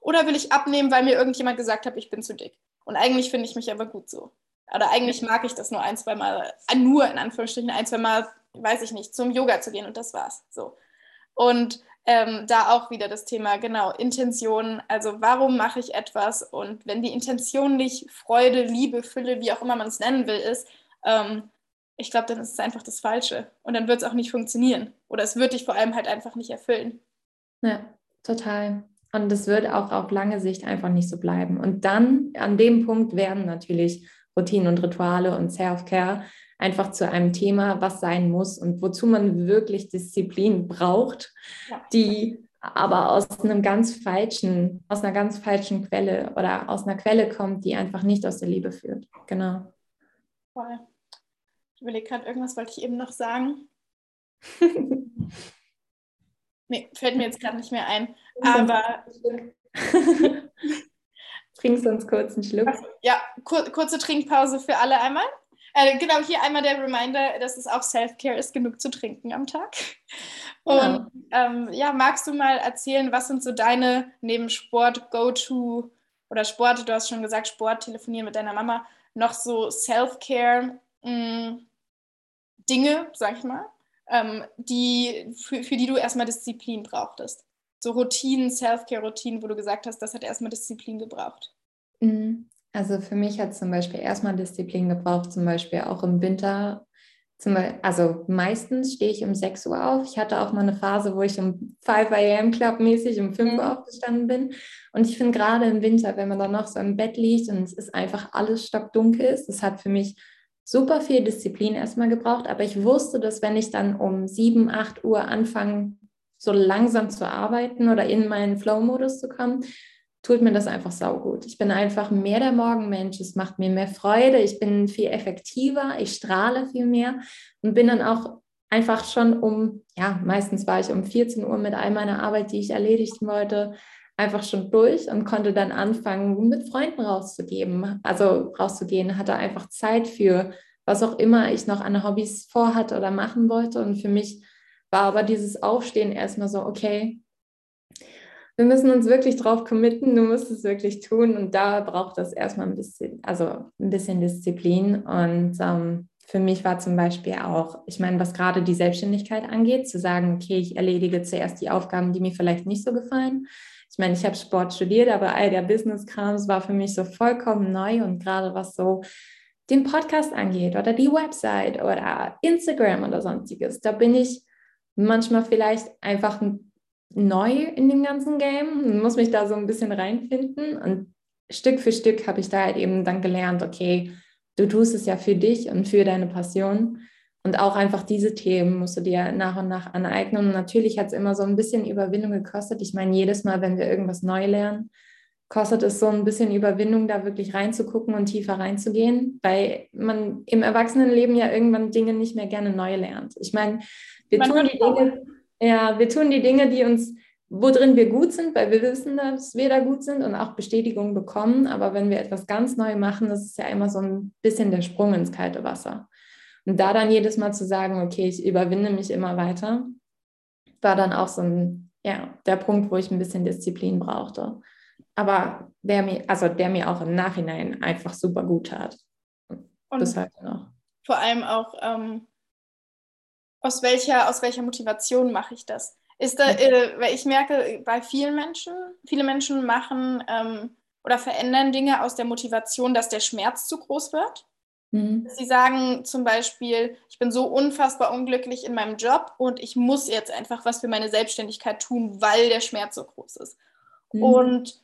Oder will ich abnehmen, weil mir irgendjemand gesagt hat, ich bin zu dick. Und eigentlich finde ich mich aber gut so. Oder eigentlich mag ich das nur ein, zwei Mal, äh, nur in Anführungsstrichen, ein, zwei Mal, weiß ich nicht, zum Yoga zu gehen und das war's. So. Und ähm, da auch wieder das Thema, genau, Intention. Also warum mache ich etwas? Und wenn die Intention nicht Freude, Liebe, Fülle, wie auch immer man es nennen will, ist, ähm, ich glaube, dann ist es einfach das Falsche. Und dann wird es auch nicht funktionieren. Oder es wird dich vor allem halt einfach nicht erfüllen. Ja, total. Und es wird auch auf lange Sicht einfach nicht so bleiben. Und dann an dem Punkt werden natürlich Routinen und Rituale und Self-Care einfach zu einem Thema, was sein muss und wozu man wirklich Disziplin braucht, ja. die aber aus einem ganz falschen, aus einer ganz falschen Quelle oder aus einer Quelle kommt, die einfach nicht aus der Liebe führt. Genau. Voll. Überlege gerade, irgendwas wollte ich eben noch sagen. nee, fällt mir jetzt gerade nicht mehr ein. Aber. Trinkst uns kurz einen Schluck? Ja, kur kurze Trinkpause für alle einmal. Äh, genau, hier einmal der Reminder, dass es auch Self-Care ist, genug zu trinken am Tag. Genau. Und ähm, ja, magst du mal erzählen, was sind so deine neben Sport Go-To oder Sport, du hast schon gesagt, Sport, telefonieren mit deiner Mama, noch so Self-Care Mm, Dinge, sag ich mal, ähm, die, für, für die du erstmal Disziplin brauchtest? So Routinen, Self-Care-Routinen, wo du gesagt hast, das hat erstmal Disziplin gebraucht. Mhm. Also für mich hat es zum Beispiel erstmal Disziplin gebraucht, zum Beispiel auch im Winter. Zum, also meistens stehe ich um 6 Uhr auf. Ich hatte auch mal eine Phase, wo ich um 5 a.m. Club-mäßig um 5 Uhr mhm. aufgestanden bin. Und ich finde gerade im Winter, wenn man dann noch so im Bett liegt und es ist einfach alles stockdunkel ist, das hat für mich super viel Disziplin erstmal gebraucht, aber ich wusste, dass wenn ich dann um 7, 8 Uhr anfange, so langsam zu arbeiten oder in meinen Flow-Modus zu kommen, tut mir das einfach saugut. Ich bin einfach mehr der Morgenmensch, es macht mir mehr Freude, ich bin viel effektiver, ich strahle viel mehr und bin dann auch einfach schon um, ja, meistens war ich um 14 Uhr mit all meiner Arbeit, die ich erledigen wollte, einfach schon durch und konnte dann anfangen, mit Freunden rauszugeben, also rauszugehen, hatte einfach Zeit für was auch immer ich noch an Hobbys vorhatte oder machen wollte. Und für mich war aber dieses Aufstehen erstmal so, okay, wir müssen uns wirklich drauf committen, du musst es wirklich tun. Und da braucht das erstmal ein bisschen, also ein bisschen Disziplin. Und ähm, für mich war zum Beispiel auch, ich meine, was gerade die Selbstständigkeit angeht, zu sagen, okay, ich erledige zuerst die Aufgaben, die mir vielleicht nicht so gefallen ich meine, ich habe Sport studiert, aber all der Business-Krams war für mich so vollkommen neu und gerade was so den Podcast angeht oder die Website oder Instagram oder sonstiges, da bin ich manchmal vielleicht einfach neu in dem ganzen Game, muss mich da so ein bisschen reinfinden und Stück für Stück habe ich da halt eben dann gelernt, okay, du tust es ja für dich und für deine Passion und auch einfach diese Themen musst du dir nach und nach aneignen. Und natürlich hat es immer so ein bisschen Überwindung gekostet. Ich meine, jedes Mal, wenn wir irgendwas neu lernen, kostet es so ein bisschen Überwindung, da wirklich reinzugucken und tiefer reinzugehen, weil man im Erwachsenenleben ja irgendwann Dinge nicht mehr gerne neu lernt. Ich meine, wir man tun die Dinge, ja, wir tun die Dinge, die uns, worin wir gut sind, weil wir wissen, dass wir da gut sind und auch Bestätigung bekommen. Aber wenn wir etwas ganz neu machen, das ist ja immer so ein bisschen der Sprung ins kalte Wasser. Und da dann jedes Mal zu sagen, okay, ich überwinde mich immer weiter, war dann auch so ein, ja, der Punkt, wo ich ein bisschen Disziplin brauchte. Aber der mir, also der mir auch im Nachhinein einfach super gut tat. Und bis heute noch. Vor allem auch, ähm, aus, welcher, aus welcher Motivation mache ich das? Ist da, äh, weil ich merke, bei vielen Menschen, viele Menschen machen ähm, oder verändern Dinge aus der Motivation, dass der Schmerz zu groß wird. Mhm. Sie sagen zum Beispiel, ich bin so unfassbar unglücklich in meinem Job und ich muss jetzt einfach was für meine Selbstständigkeit tun, weil der Schmerz so groß ist. Mhm. Und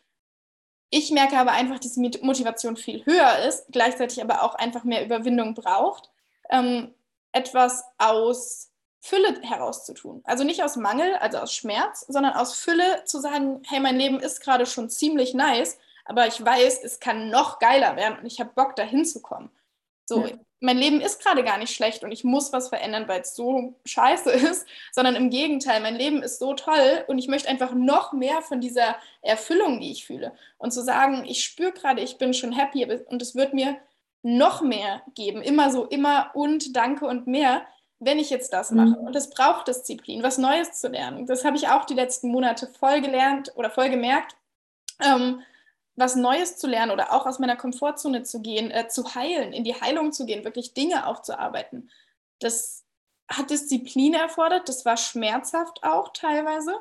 ich merke aber einfach, dass die Motivation viel höher ist, gleichzeitig aber auch einfach mehr Überwindung braucht, ähm, etwas aus Fülle herauszutun. Also nicht aus Mangel, also aus Schmerz, sondern aus Fülle zu sagen, hey, mein Leben ist gerade schon ziemlich nice, aber ich weiß, es kann noch geiler werden und ich habe Bock, da hinzukommen. So, ja. mein Leben ist gerade gar nicht schlecht und ich muss was verändern, weil es so scheiße ist, sondern im Gegenteil, mein Leben ist so toll und ich möchte einfach noch mehr von dieser Erfüllung, die ich fühle. Und zu sagen, ich spüre gerade, ich bin schon happy und es wird mir noch mehr geben, immer so, immer und danke und mehr, wenn ich jetzt das mache. Mhm. Und es braucht Disziplin, was Neues zu lernen. Das habe ich auch die letzten Monate voll gelernt oder voll gemerkt. Ähm, was Neues zu lernen oder auch aus meiner Komfortzone zu gehen, äh, zu heilen, in die Heilung zu gehen, wirklich Dinge aufzuarbeiten. Das hat Disziplin erfordert, das war schmerzhaft auch teilweise.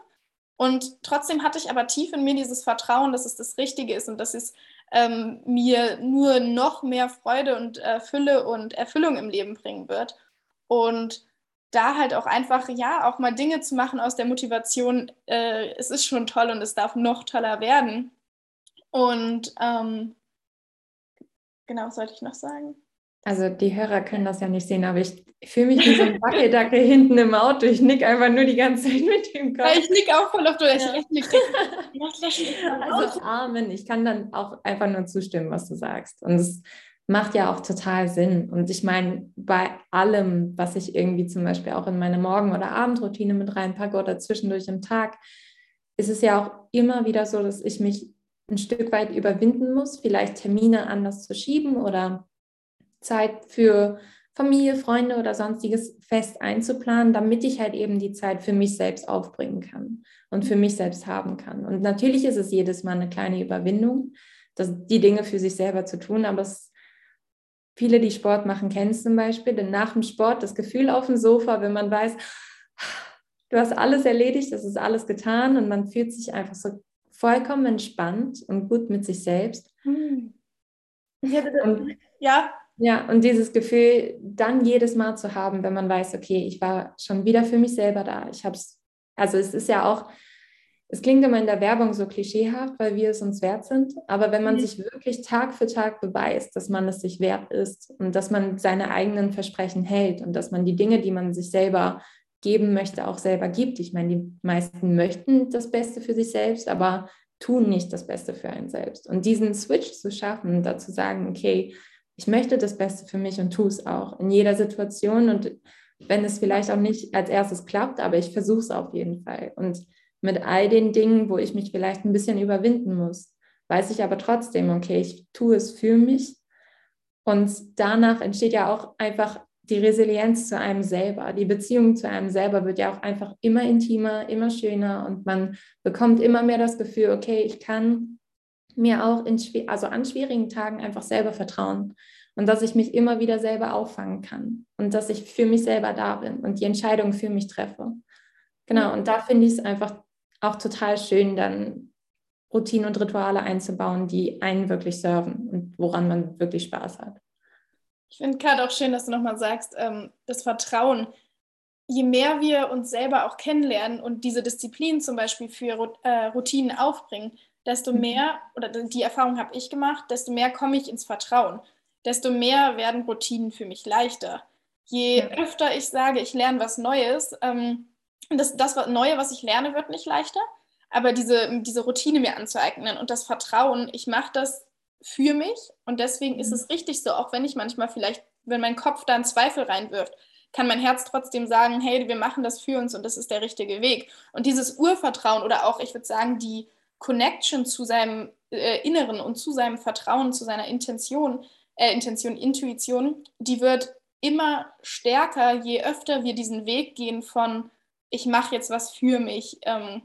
Und trotzdem hatte ich aber tief in mir dieses Vertrauen, dass es das Richtige ist und dass es ähm, mir nur noch mehr Freude und äh, Fülle und Erfüllung im Leben bringen wird. Und da halt auch einfach, ja, auch mal Dinge zu machen aus der Motivation, äh, es ist schon toll und es darf noch toller werden. Und ähm, genau, was sollte ich noch sagen? Also die Hörer können das ja nicht sehen, aber ich fühle mich wie so ein Wackeldacke hinten im Auto. Ich nick einfach nur die ganze Zeit mit dem Kopf. Ja, ich nick auch voll auf du. Ich ja. nick. also Amen. Ich kann dann auch einfach nur zustimmen, was du sagst. Und es macht ja auch total Sinn. Und ich meine, bei allem, was ich irgendwie zum Beispiel auch in meine Morgen- oder Abendroutine mit reinpacke oder zwischendurch im Tag, ist es ja auch immer wieder so, dass ich mich ein Stück weit überwinden muss, vielleicht Termine anders zu schieben oder Zeit für Familie, Freunde oder sonstiges fest einzuplanen, damit ich halt eben die Zeit für mich selbst aufbringen kann und für mich selbst haben kann. Und natürlich ist es jedes Mal eine kleine Überwindung, das, die Dinge für sich selber zu tun, aber es viele, die Sport machen, kennen zum Beispiel, denn nach dem Sport das Gefühl auf dem Sofa, wenn man weiß, du hast alles erledigt, es ist alles getan und man fühlt sich einfach so vollkommen entspannt und gut mit sich selbst. Hm. Ja, und, ja. Ja, und dieses Gefühl dann jedes Mal zu haben, wenn man weiß, okay, ich war schon wieder für mich selber da. Ich habe es, also es ist ja auch, es klingt immer in der Werbung so klischeehaft, weil wir es uns wert sind. Aber wenn man mhm. sich wirklich Tag für Tag beweist, dass man es sich wert ist und dass man seine eigenen Versprechen hält und dass man die Dinge, die man sich selber geben möchte, auch selber gibt. Ich meine, die meisten möchten das Beste für sich selbst, aber tun nicht das Beste für einen selbst. Und diesen Switch zu schaffen, dazu sagen, okay, ich möchte das Beste für mich und tue es auch in jeder Situation. Und wenn es vielleicht auch nicht als erstes klappt, aber ich versuche es auf jeden Fall. Und mit all den Dingen, wo ich mich vielleicht ein bisschen überwinden muss, weiß ich aber trotzdem, okay, ich tue es für mich. Und danach entsteht ja auch einfach die Resilienz zu einem selber. Die Beziehung zu einem selber wird ja auch einfach immer intimer, immer schöner und man bekommt immer mehr das Gefühl, okay, ich kann mir auch in, also an schwierigen Tagen einfach selber vertrauen und dass ich mich immer wieder selber auffangen kann und dass ich für mich selber da bin und die Entscheidung für mich treffe. Genau, und da finde ich es einfach auch total schön, dann Routinen und Rituale einzubauen, die einen wirklich serven und woran man wirklich Spaß hat. Ich finde gerade auch schön, dass du nochmal sagst, ähm, das Vertrauen. Je mehr wir uns selber auch kennenlernen und diese Disziplin zum Beispiel für äh, Routinen aufbringen, desto mhm. mehr, oder die Erfahrung habe ich gemacht, desto mehr komme ich ins Vertrauen. Desto mehr werden Routinen für mich leichter. Je öfter ich sage, ich lerne was Neues, ähm, das, das Neue, was ich lerne, wird nicht leichter, aber diese, diese Routine mir anzueignen und das Vertrauen, ich mache das für mich und deswegen ist mhm. es richtig so, auch wenn ich manchmal vielleicht, wenn mein Kopf da einen Zweifel reinwirft, kann mein Herz trotzdem sagen, hey, wir machen das für uns und das ist der richtige Weg. Und dieses Urvertrauen oder auch, ich würde sagen, die Connection zu seinem äh, Inneren und zu seinem Vertrauen, zu seiner Intention, äh, Intention, Intuition, die wird immer stärker, je öfter wir diesen Weg gehen von, ich mache jetzt was für mich, ähm,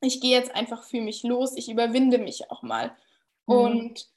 ich gehe jetzt einfach für mich los, ich überwinde mich auch mal. Mhm. Und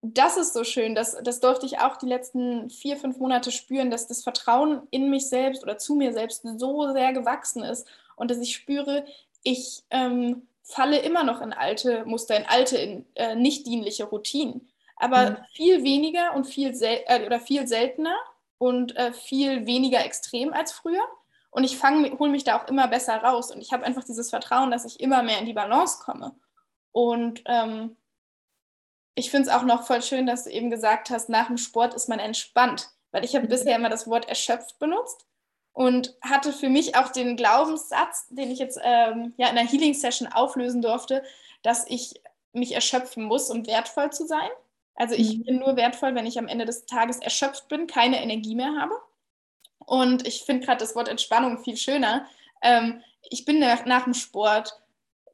das ist so schön, das, das durfte ich auch die letzten vier, fünf Monate spüren, dass das Vertrauen in mich selbst oder zu mir selbst so sehr gewachsen ist und dass ich spüre, ich ähm, falle immer noch in alte Muster, in alte, in, äh, nicht dienliche Routinen, aber mhm. viel weniger und viel, sel äh, oder viel seltener und äh, viel weniger extrem als früher. Und ich hole mich da auch immer besser raus und ich habe einfach dieses Vertrauen, dass ich immer mehr in die Balance komme. Und ähm, ich finde es auch noch voll schön, dass du eben gesagt hast, nach dem Sport ist man entspannt. Weil ich habe mhm. bisher immer das Wort erschöpft benutzt und hatte für mich auch den Glaubenssatz, den ich jetzt ähm, ja, in einer Healing-Session auflösen durfte, dass ich mich erschöpfen muss, um wertvoll zu sein. Also ich mhm. bin nur wertvoll, wenn ich am Ende des Tages erschöpft bin, keine Energie mehr habe. Und ich finde gerade das Wort Entspannung viel schöner. Ähm, ich bin nach, nach dem Sport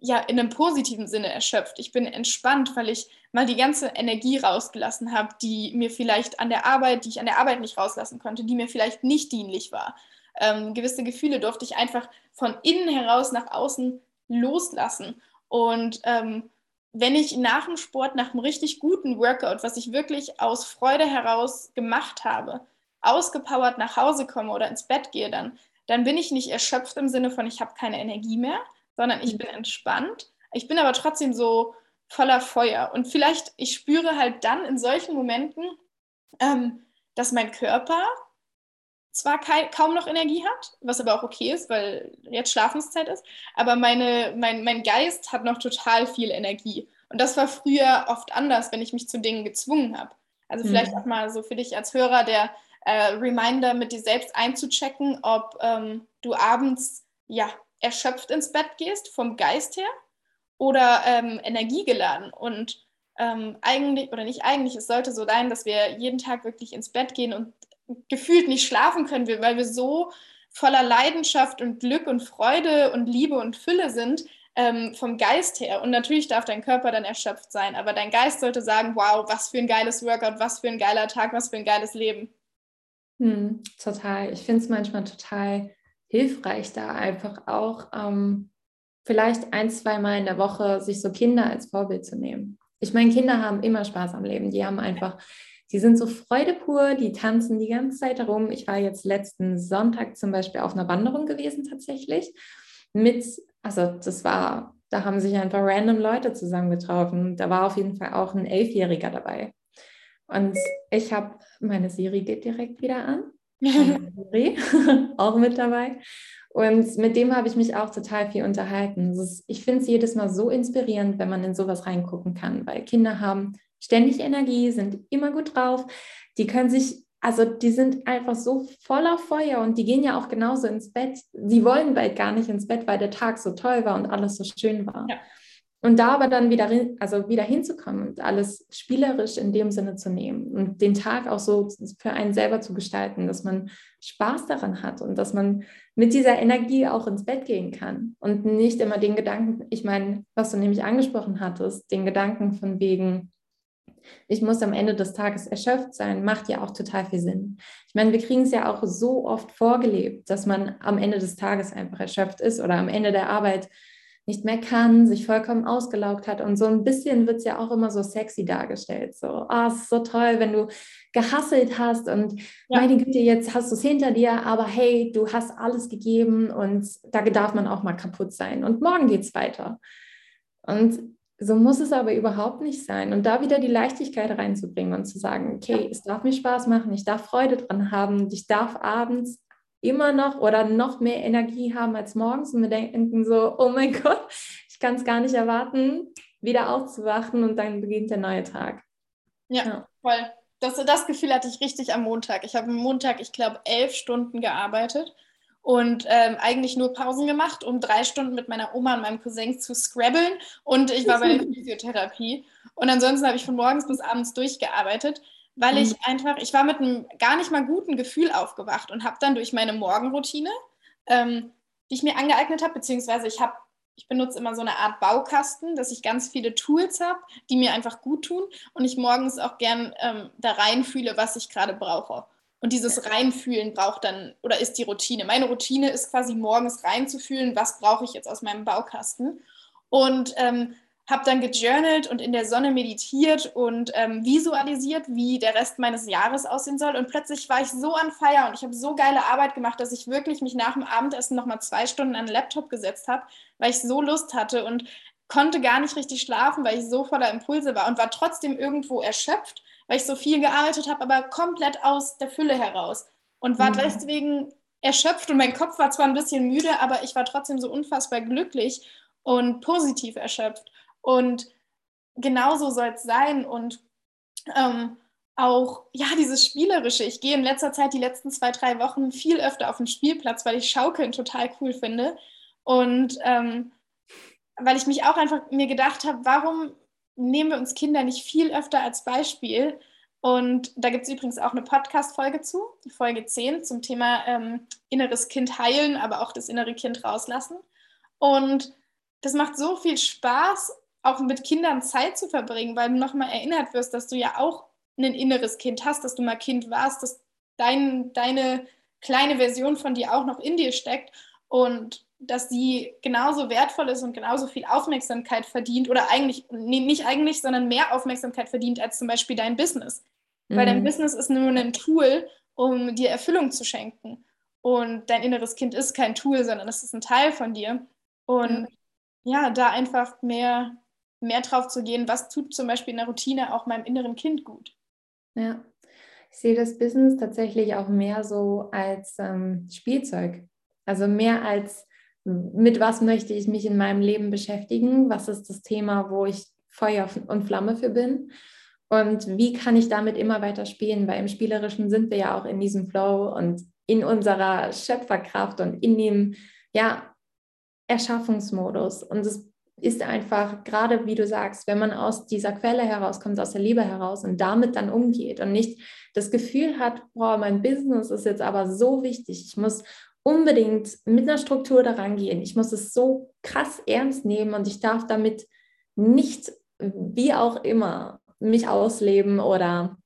ja in einem positiven Sinne erschöpft. Ich bin entspannt, weil ich mal die ganze Energie rausgelassen habe, die mir vielleicht an der Arbeit, die ich an der Arbeit nicht rauslassen konnte, die mir vielleicht nicht dienlich war. Ähm, gewisse Gefühle durfte ich einfach von innen heraus nach außen loslassen. Und ähm, wenn ich nach dem Sport, nach einem richtig guten Workout, was ich wirklich aus Freude heraus gemacht habe, ausgepowert nach Hause komme oder ins Bett gehe, dann, dann bin ich nicht erschöpft im Sinne von, ich habe keine Energie mehr, sondern ich bin entspannt. Ich bin aber trotzdem so voller Feuer. Und vielleicht, ich spüre halt dann in solchen Momenten, ähm, dass mein Körper zwar kaum noch Energie hat, was aber auch okay ist, weil jetzt Schlafenszeit ist, aber meine, mein, mein Geist hat noch total viel Energie. Und das war früher oft anders, wenn ich mich zu Dingen gezwungen habe. Also vielleicht mhm. auch mal so für dich als Hörer der äh, Reminder mit dir selbst einzuchecken, ob ähm, du abends ja erschöpft ins Bett gehst, vom Geist her, oder ähm, energiegeladen. Und ähm, eigentlich, oder nicht eigentlich, es sollte so sein, dass wir jeden Tag wirklich ins Bett gehen und gefühlt nicht schlafen können, weil wir so voller Leidenschaft und Glück und Freude und Liebe und Fülle sind, ähm, vom Geist her. Und natürlich darf dein Körper dann erschöpft sein, aber dein Geist sollte sagen, wow, was für ein geiles Workout, was für ein geiler Tag, was für ein geiles Leben. Hm, total. Ich finde es manchmal total hilfreich, da einfach auch ähm, vielleicht ein, zwei Mal in der Woche sich so Kinder als Vorbild zu nehmen. Ich meine, Kinder haben immer Spaß am Leben. Die haben einfach die sind so Freude pur, die tanzen die ganze Zeit herum. Ich war jetzt letzten Sonntag zum Beispiel auf einer Wanderung gewesen tatsächlich mit, also das war, da haben sich einfach random Leute zusammengetroffen. Da war auf jeden Fall auch ein Elfjähriger dabei. Und ich habe, meine Siri geht direkt wieder an. Auch mit dabei. Und mit dem habe ich mich auch total viel unterhalten. ich finde es jedes Mal so inspirierend, wenn man in sowas reingucken kann, weil Kinder haben ständig Energie, sind immer gut drauf. Die können sich, also die sind einfach so voller Feuer und die gehen ja auch genauso ins Bett. Die wollen bald gar nicht ins Bett, weil der Tag so toll war und alles so schön war. Ja. Und da aber dann wieder, also wieder hinzukommen und alles spielerisch in dem Sinne zu nehmen und den Tag auch so für einen selber zu gestalten, dass man Spaß daran hat und dass man mit dieser Energie auch ins Bett gehen kann und nicht immer den Gedanken, ich meine, was du nämlich angesprochen hattest, den Gedanken von wegen, ich muss am Ende des Tages erschöpft sein, macht ja auch total viel Sinn. Ich meine, wir kriegen es ja auch so oft vorgelebt, dass man am Ende des Tages einfach erschöpft ist oder am Ende der Arbeit nicht mehr kann, sich vollkommen ausgelaugt hat. Und so ein bisschen wird es ja auch immer so sexy dargestellt. So, ah, oh, es ist so toll, wenn du gehasselt hast und ja. meine Güte, jetzt hast du es hinter dir, aber hey, du hast alles gegeben und da darf man auch mal kaputt sein. Und morgen geht es weiter. Und so muss es aber überhaupt nicht sein. Und da wieder die Leichtigkeit reinzubringen und zu sagen, okay, es darf mir Spaß machen, ich darf Freude dran haben, ich darf abends immer noch oder noch mehr Energie haben als morgens und wir denken so, oh mein Gott, ich kann es gar nicht erwarten, wieder aufzuwachen und dann beginnt der neue Tag. Ja, ja. voll. Das, das Gefühl hatte ich richtig am Montag. Ich habe am Montag, ich glaube, elf Stunden gearbeitet und ähm, eigentlich nur Pausen gemacht, um drei Stunden mit meiner Oma und meinem Cousin zu scrabbeln und ich war bei der Physiotherapie. Und ansonsten habe ich von morgens bis abends durchgearbeitet weil ich mhm. einfach, ich war mit einem gar nicht mal guten Gefühl aufgewacht und habe dann durch meine Morgenroutine, ähm, die ich mir angeeignet habe, beziehungsweise ich habe, ich benutze immer so eine Art Baukasten, dass ich ganz viele Tools habe, die mir einfach gut tun und ich morgens auch gern ähm, da reinfühle, was ich gerade brauche. Und dieses Reinfühlen braucht dann, oder ist die Routine. Meine Routine ist quasi morgens reinzufühlen, was brauche ich jetzt aus meinem Baukasten. Und ähm, habe dann gejournalt und in der Sonne meditiert und ähm, visualisiert, wie der Rest meines Jahres aussehen soll. Und plötzlich war ich so an Feier und ich habe so geile Arbeit gemacht, dass ich wirklich mich nach dem Abendessen nochmal zwei Stunden an den Laptop gesetzt habe, weil ich so Lust hatte und konnte gar nicht richtig schlafen, weil ich so voller Impulse war und war trotzdem irgendwo erschöpft, weil ich so viel gearbeitet habe, aber komplett aus der Fülle heraus. Und war mhm. deswegen erschöpft und mein Kopf war zwar ein bisschen müde, aber ich war trotzdem so unfassbar glücklich und positiv erschöpft. Und genauso soll es sein. Und ähm, auch, ja, dieses Spielerische. Ich gehe in letzter Zeit, die letzten zwei, drei Wochen, viel öfter auf den Spielplatz, weil ich Schaukeln total cool finde. Und ähm, weil ich mich auch einfach mir gedacht habe, warum nehmen wir uns Kinder nicht viel öfter als Beispiel? Und da gibt es übrigens auch eine Podcast-Folge zu, Folge 10, zum Thema ähm, inneres Kind heilen, aber auch das innere Kind rauslassen. Und das macht so viel Spaß auch mit Kindern Zeit zu verbringen, weil du nochmal erinnert wirst, dass du ja auch ein inneres Kind hast, dass du mal Kind warst, dass dein, deine kleine Version von dir auch noch in dir steckt und dass sie genauso wertvoll ist und genauso viel Aufmerksamkeit verdient oder eigentlich, nee, nicht eigentlich, sondern mehr Aufmerksamkeit verdient als zum Beispiel dein Business. Mhm. Weil dein mhm. Business ist nur ein Tool, um dir Erfüllung zu schenken. Und dein inneres Kind ist kein Tool, sondern es ist ein Teil von dir. Und mhm. ja, da einfach mehr mehr drauf zu gehen, was tut zum Beispiel in der Routine auch meinem inneren Kind gut. Ja, ich sehe das Business tatsächlich auch mehr so als ähm, Spielzeug. Also mehr als, mit was möchte ich mich in meinem Leben beschäftigen? Was ist das Thema, wo ich Feuer und Flamme für bin? Und wie kann ich damit immer weiter spielen? Weil im Spielerischen sind wir ja auch in diesem Flow und in unserer Schöpferkraft und in dem ja, Erschaffungsmodus. Und es ist einfach, gerade wie du sagst, wenn man aus dieser Quelle herauskommt, aus der Liebe heraus und damit dann umgeht und nicht das Gefühl hat, boah, mein Business ist jetzt aber so wichtig, ich muss unbedingt mit einer Struktur daran gehen, ich muss es so krass ernst nehmen und ich darf damit nicht, wie auch immer, mich ausleben oder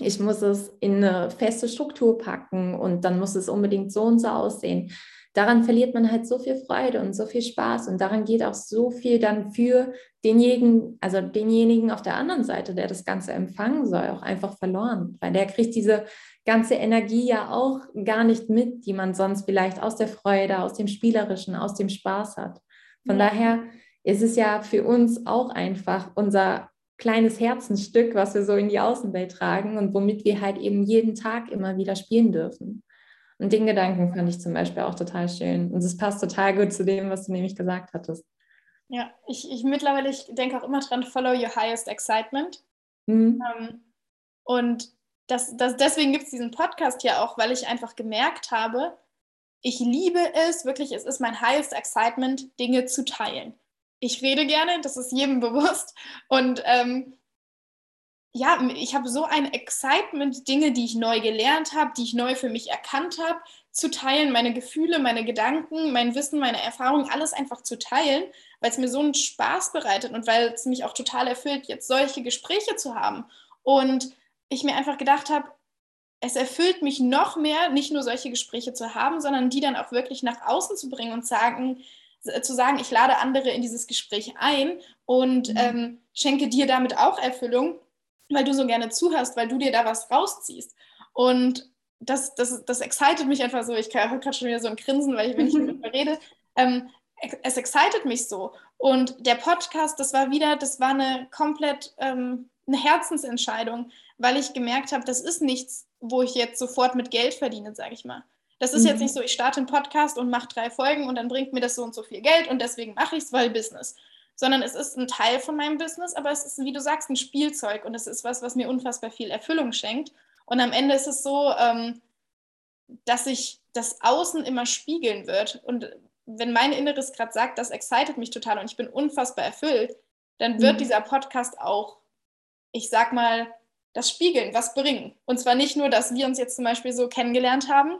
ich muss es in eine feste Struktur packen und dann muss es unbedingt so und so aussehen daran verliert man halt so viel Freude und so viel Spaß und daran geht auch so viel dann für denjenigen, also denjenigen auf der anderen Seite, der das Ganze empfangen soll, auch einfach verloren, weil der kriegt diese ganze Energie ja auch gar nicht mit, die man sonst vielleicht aus der Freude, aus dem Spielerischen, aus dem Spaß hat. Von ja. daher ist es ja für uns auch einfach unser kleines Herzensstück, was wir so in die Außenwelt tragen und womit wir halt eben jeden Tag immer wieder spielen dürfen. Und den Gedanken fand ich zum Beispiel auch total schön. Und es passt total gut zu dem, was du nämlich gesagt hattest. Ja, ich, ich mittlerweile, ich denke auch immer dran, follow your highest excitement. Mhm. Ähm, und das, das, deswegen gibt es diesen Podcast ja auch, weil ich einfach gemerkt habe, ich liebe es, wirklich, es ist mein highest excitement, Dinge zu teilen ich rede gerne, das ist jedem bewusst. Und ähm, ja, ich habe so ein Excitement, Dinge, die ich neu gelernt habe, die ich neu für mich erkannt habe, zu teilen, meine Gefühle, meine Gedanken, mein Wissen, meine Erfahrungen, alles einfach zu teilen, weil es mir so einen Spaß bereitet und weil es mich auch total erfüllt, jetzt solche Gespräche zu haben. Und ich mir einfach gedacht habe, es erfüllt mich noch mehr, nicht nur solche Gespräche zu haben, sondern die dann auch wirklich nach außen zu bringen und sagen, zu sagen, ich lade andere in dieses Gespräch ein und mhm. ähm, schenke dir damit auch Erfüllung, weil du so gerne zuhörst, weil du dir da was rausziehst. Und das, das, das excited mich einfach so. Ich habe gerade schon wieder so ein Grinsen, weil ich, wenn ich darüber rede, ähm, es excited mich so. Und der Podcast, das war wieder, das war eine komplett ähm, eine Herzensentscheidung, weil ich gemerkt habe, das ist nichts, wo ich jetzt sofort mit Geld verdiene, sage ich mal. Das ist mhm. jetzt nicht so, ich starte einen Podcast und mache drei Folgen und dann bringt mir das so und so viel Geld und deswegen mache ich es, weil Business. Sondern es ist ein Teil von meinem Business, aber es ist, wie du sagst, ein Spielzeug und es ist was, was mir unfassbar viel Erfüllung schenkt. Und am Ende ist es so, ähm, dass sich das Außen immer spiegeln wird. Und wenn mein Inneres gerade sagt, das excited mich total und ich bin unfassbar erfüllt, dann wird mhm. dieser Podcast auch, ich sag mal, das Spiegeln, was bringen. Und zwar nicht nur, dass wir uns jetzt zum Beispiel so kennengelernt haben,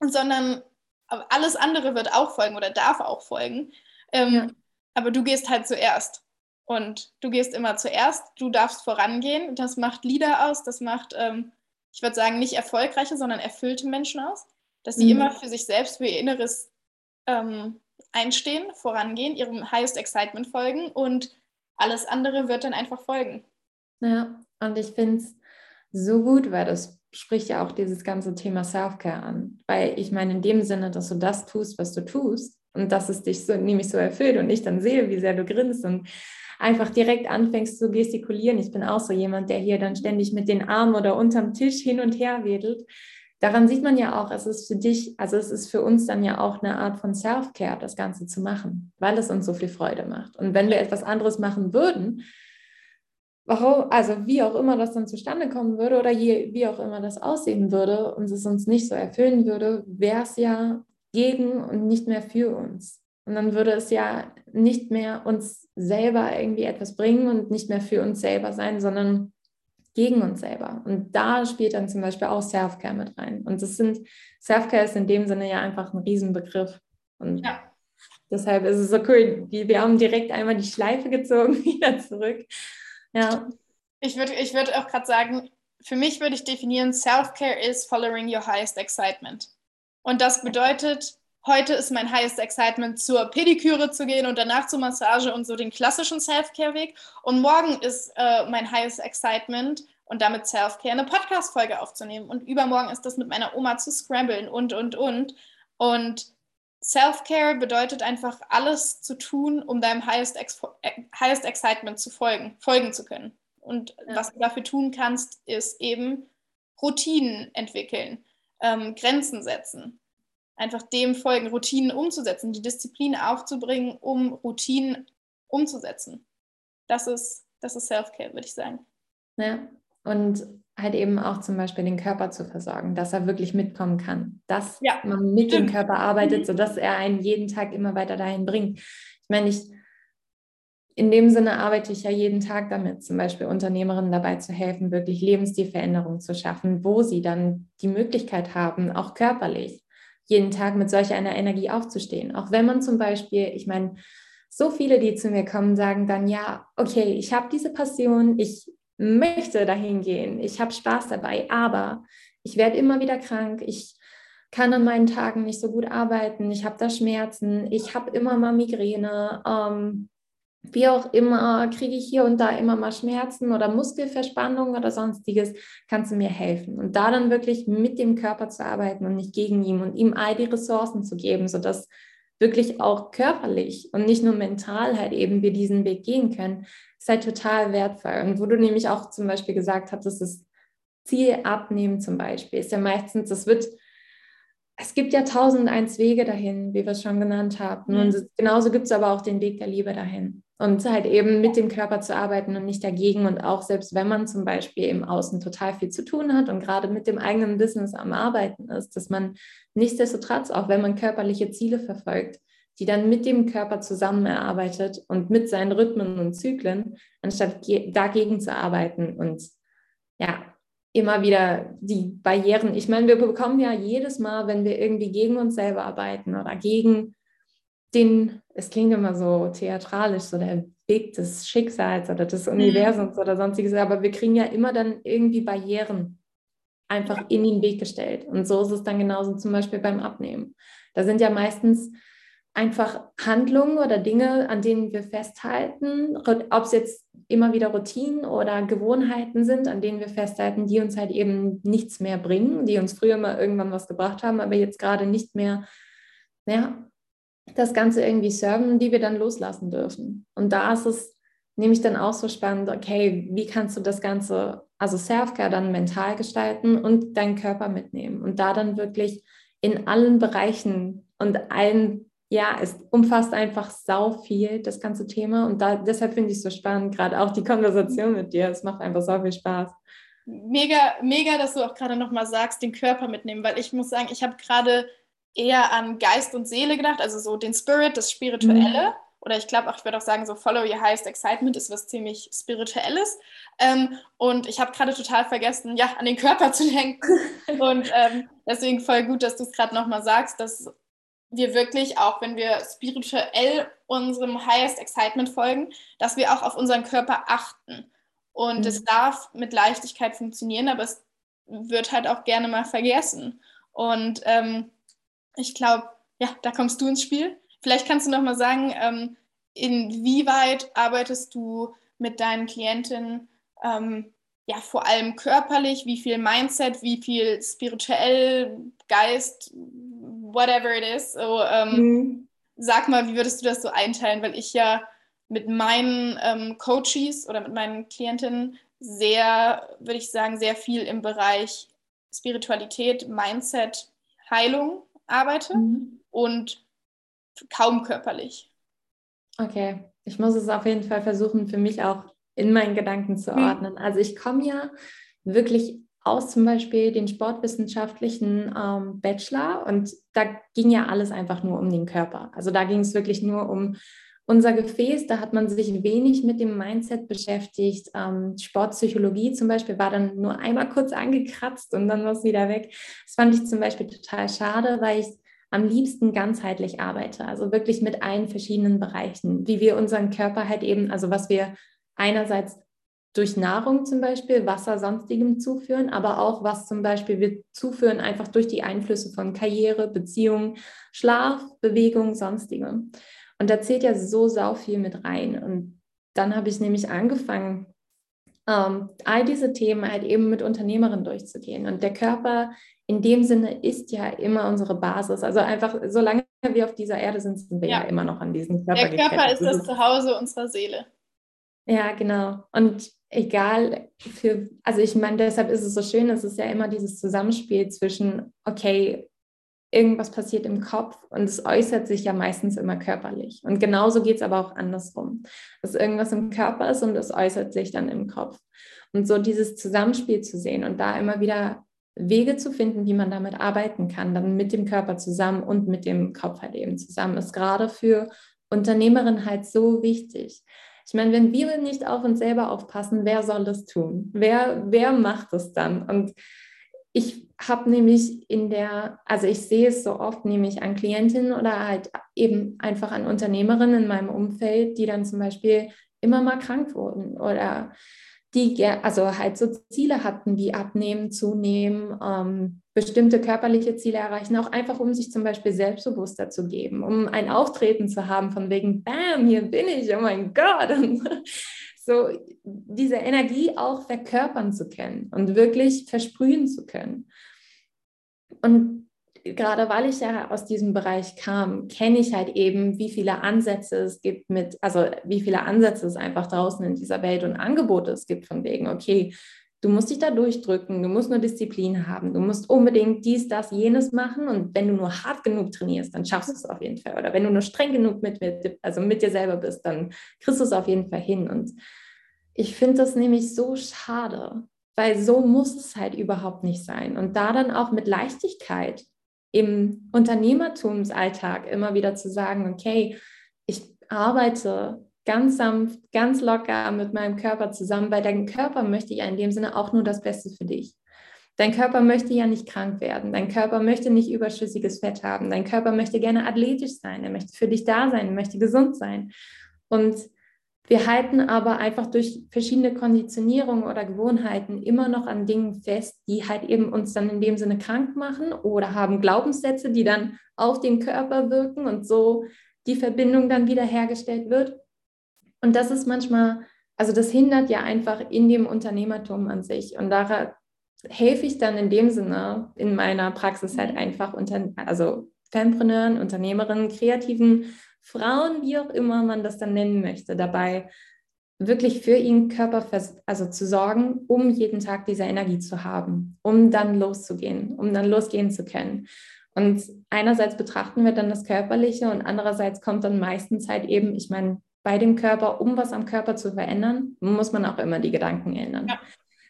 sondern alles andere wird auch folgen oder darf auch folgen. Ähm, ja. Aber du gehst halt zuerst. Und du gehst immer zuerst, du darfst vorangehen. Das macht Lieder aus, das macht, ähm, ich würde sagen, nicht erfolgreiche, sondern erfüllte Menschen aus. Dass sie mhm. immer für sich selbst, für ihr Inneres ähm, einstehen, vorangehen, ihrem Highest Excitement folgen und alles andere wird dann einfach folgen. Ja, und ich finde es so gut, weil das spricht ja auch dieses ganze Thema Self-Care an. Weil ich meine, in dem Sinne, dass du das tust, was du tust und dass es dich so, nämlich so erfüllt und ich dann sehe, wie sehr du grinst und einfach direkt anfängst zu gestikulieren. Ich bin auch so jemand, der hier dann ständig mit den Armen oder unterm Tisch hin und her wedelt. Daran sieht man ja auch, es ist für dich, also es ist für uns dann ja auch eine Art von Self-Care, das Ganze zu machen, weil es uns so viel Freude macht. Und wenn wir etwas anderes machen würden, warum, also wie auch immer das dann zustande kommen würde oder je, wie auch immer das aussehen würde und es uns nicht so erfüllen würde, wäre es ja gegen und nicht mehr für uns. Und dann würde es ja nicht mehr uns selber irgendwie etwas bringen und nicht mehr für uns selber sein, sondern gegen uns selber. Und da spielt dann zum Beispiel auch Self-Care mit rein. Und das sind, Self-Care ist in dem Sinne ja einfach ein Riesenbegriff. Und ja. deshalb ist es so cool. Wir haben direkt einmal die Schleife gezogen, wieder zurück ja. Ich würde ich würd auch gerade sagen, für mich würde ich definieren, Self-Care is following your highest excitement. Und das bedeutet, heute ist mein highest excitement, zur Pediküre zu gehen und danach zur Massage und so den klassischen Self-Care-Weg. Und morgen ist äh, mein highest excitement und damit Self-Care eine Podcast-Folge aufzunehmen. Und übermorgen ist das mit meiner Oma zu scramblen und, und, und. Und Self-Care bedeutet einfach alles zu tun, um deinem Highest, Ex Highest Excitement zu folgen, folgen zu können. Und ja. was du dafür tun kannst, ist eben Routinen entwickeln, ähm, Grenzen setzen, einfach dem folgen, Routinen umzusetzen, die Disziplin aufzubringen, um Routinen umzusetzen. Das ist, das ist Self-Care, würde ich sagen. Ja, und halt eben auch zum Beispiel den Körper zu versorgen, dass er wirklich mitkommen kann, dass ja. man mit dem Körper arbeitet, mhm. sodass er einen jeden Tag immer weiter dahin bringt. Ich meine, ich, in dem Sinne arbeite ich ja jeden Tag damit, zum Beispiel Unternehmerinnen dabei zu helfen, wirklich Lebensstilveränderungen zu schaffen, wo sie dann die Möglichkeit haben, auch körperlich jeden Tag mit solch einer Energie aufzustehen. Auch wenn man zum Beispiel, ich meine, so viele, die zu mir kommen, sagen dann, ja, okay, ich habe diese Passion, ich möchte dahin gehen, ich habe Spaß dabei, aber ich werde immer wieder krank, ich kann an meinen Tagen nicht so gut arbeiten, ich habe da Schmerzen, ich habe immer mal Migräne, ähm, wie auch immer, kriege ich hier und da immer mal Schmerzen oder Muskelverspannung oder sonstiges, kannst du mir helfen. Und da dann wirklich mit dem Körper zu arbeiten und nicht gegen ihn und ihm all die Ressourcen zu geben, sodass wirklich auch körperlich und nicht nur mental halt eben wir diesen Weg gehen können, ist halt total wertvoll. Und wo du nämlich auch zum Beispiel gesagt hast, das Ziel abnehmen zum Beispiel, ist ja meistens, das wird es gibt ja tausend eins Wege dahin, wie wir es schon genannt haben. Und genauso gibt es aber auch den Weg der Liebe dahin. Und halt eben mit dem Körper zu arbeiten und nicht dagegen. Und auch selbst wenn man zum Beispiel im Außen total viel zu tun hat und gerade mit dem eigenen Business am Arbeiten ist, dass man nichtsdestotrotz, auch wenn man körperliche Ziele verfolgt, die dann mit dem Körper zusammen erarbeitet und mit seinen Rhythmen und Zyklen, anstatt dagegen zu arbeiten und ja, immer wieder die Barrieren. Ich meine, wir bekommen ja jedes Mal, wenn wir irgendwie gegen uns selber arbeiten oder gegen den, es klingt immer so theatralisch, so der Weg des Schicksals oder des mhm. Universums mhm. oder sonstiges, aber wir kriegen ja immer dann irgendwie Barrieren einfach in den Weg gestellt. Und so ist es dann genauso zum Beispiel beim Abnehmen. Da sind ja meistens einfach Handlungen oder Dinge, an denen wir festhalten, ob es jetzt immer wieder Routinen oder Gewohnheiten sind, an denen wir festhalten, die uns halt eben nichts mehr bringen, die uns früher mal irgendwann was gebracht haben, aber jetzt gerade nicht mehr, ja, das Ganze irgendwie serven, die wir dann loslassen dürfen. Und da ist es nämlich dann auch so spannend, okay, wie kannst du das Ganze, also Selfcare dann mental gestalten und deinen Körper mitnehmen und da dann wirklich in allen Bereichen und allen ja, es umfasst einfach sau viel, das ganze Thema. Und da, deshalb finde ich es so spannend, gerade auch die Konversation mit dir. Es macht einfach so viel Spaß. Mega, mega, dass du auch gerade nochmal sagst, den Körper mitnehmen, weil ich muss sagen, ich habe gerade eher an Geist und Seele gedacht, also so den Spirit, das Spirituelle. Mhm. Oder ich glaube auch, ich würde auch sagen, so Follow Your Highest Excitement ist was ziemlich Spirituelles. Ähm, und ich habe gerade total vergessen, ja, an den Körper zu denken. und ähm, deswegen voll gut, dass du es gerade nochmal sagst, dass wir wirklich, auch wenn wir spirituell unserem Highest Excitement folgen, dass wir auch auf unseren Körper achten. Und mhm. es darf mit Leichtigkeit funktionieren, aber es wird halt auch gerne mal vergessen. Und ähm, ich glaube, ja, da kommst du ins Spiel. Vielleicht kannst du noch mal sagen, ähm, inwieweit arbeitest du mit deinen Klientinnen ähm, ja vor allem körperlich, wie viel Mindset, wie viel spirituell, Geist, whatever it is. So, ähm, mhm. Sag mal, wie würdest du das so einteilen? Weil ich ja mit meinen ähm, Coaches oder mit meinen Klientinnen sehr, würde ich sagen, sehr viel im Bereich Spiritualität, Mindset, Heilung arbeite mhm. und kaum körperlich. Okay, ich muss es auf jeden Fall versuchen, für mich auch in meinen Gedanken zu mhm. ordnen. Also ich komme ja wirklich aus zum Beispiel den sportwissenschaftlichen ähm, Bachelor und da ging ja alles einfach nur um den Körper. Also da ging es wirklich nur um unser Gefäß, da hat man sich wenig mit dem Mindset beschäftigt. Ähm, Sportpsychologie zum Beispiel war dann nur einmal kurz angekratzt und dann war es wieder weg. Das fand ich zum Beispiel total schade, weil ich am liebsten ganzheitlich arbeite, also wirklich mit allen verschiedenen Bereichen, wie wir unseren Körper halt eben, also was wir einerseits durch Nahrung zum Beispiel, Wasser, sonstigem zuführen, aber auch was zum Beispiel wir zuführen, einfach durch die Einflüsse von Karriere, Beziehung, Schlaf, Bewegung, sonstigem. Und da zählt ja so sau viel mit rein. Und dann habe ich nämlich angefangen, ähm, all diese Themen halt eben mit Unternehmerinnen durchzugehen. Und der Körper in dem Sinne ist ja immer unsere Basis. Also einfach, solange wir auf dieser Erde sind, sind wir ja, ja immer noch an diesem Körper. Der Körper gekettet. ist das Zuhause unserer Seele. Ja, genau. Und egal für, also ich meine, deshalb ist es so schön, es ist ja immer dieses Zusammenspiel zwischen, okay, irgendwas passiert im Kopf und es äußert sich ja meistens immer körperlich. Und genauso geht es aber auch andersrum, dass irgendwas im Körper ist und es äußert sich dann im Kopf. Und so dieses Zusammenspiel zu sehen und da immer wieder Wege zu finden, wie man damit arbeiten kann, dann mit dem Körper zusammen und mit dem Kopf halt eben zusammen, ist gerade für Unternehmerinnen halt so wichtig. Ich meine, wenn wir nicht auf uns selber aufpassen, wer soll das tun? Wer, wer macht es dann? Und ich habe nämlich in der, also ich sehe es so oft, nämlich an Klientinnen oder halt eben einfach an Unternehmerinnen in meinem Umfeld, die dann zum Beispiel immer mal krank wurden oder die also halt so Ziele hatten wie abnehmen, zunehmen, ähm, bestimmte körperliche Ziele erreichen, auch einfach um sich zum Beispiel selbstbewusster zu geben, um ein Auftreten zu haben von wegen, bam, hier bin ich, oh mein Gott. Und so diese Energie auch verkörpern zu können und wirklich versprühen zu können. Und gerade weil ich ja aus diesem Bereich kam, kenne ich halt eben, wie viele Ansätze es gibt mit, also wie viele Ansätze es einfach draußen in dieser Welt und Angebote es gibt von wegen, okay, du musst dich da durchdrücken, du musst nur Disziplin haben, du musst unbedingt dies, das, jenes machen und wenn du nur hart genug trainierst, dann schaffst du es auf jeden Fall. Oder wenn du nur streng genug mit, mit, also mit dir selber bist, dann kriegst du es auf jeden Fall hin. Und ich finde das nämlich so schade, weil so muss es halt überhaupt nicht sein. Und da dann auch mit Leichtigkeit im Unternehmertumsalltag immer wieder zu sagen, okay, ich arbeite ganz sanft, ganz locker mit meinem Körper zusammen, weil dein Körper möchte ja in dem Sinne auch nur das Beste für dich. Dein Körper möchte ja nicht krank werden. Dein Körper möchte nicht überschüssiges Fett haben. Dein Körper möchte gerne athletisch sein. Er möchte für dich da sein. Er möchte gesund sein. Und wir halten aber einfach durch verschiedene Konditionierungen oder Gewohnheiten immer noch an Dingen fest, die halt eben uns dann in dem Sinne krank machen oder haben Glaubenssätze, die dann auf den Körper wirken und so die Verbindung dann wieder hergestellt wird. Und das ist manchmal, also das hindert ja einfach in dem Unternehmertum an sich. Und da helfe ich dann in dem Sinne in meiner Praxis halt einfach unter, also Fanpreneuren, Unternehmerinnen, kreativen Frauen, wie auch immer man das dann nennen möchte, dabei wirklich für ihren Körper also zu sorgen, um jeden Tag diese Energie zu haben, um dann loszugehen, um dann losgehen zu können. Und einerseits betrachten wir dann das Körperliche und andererseits kommt dann meistens halt eben, ich meine, bei dem Körper, um was am Körper zu verändern, muss man auch immer die Gedanken ändern. Ja.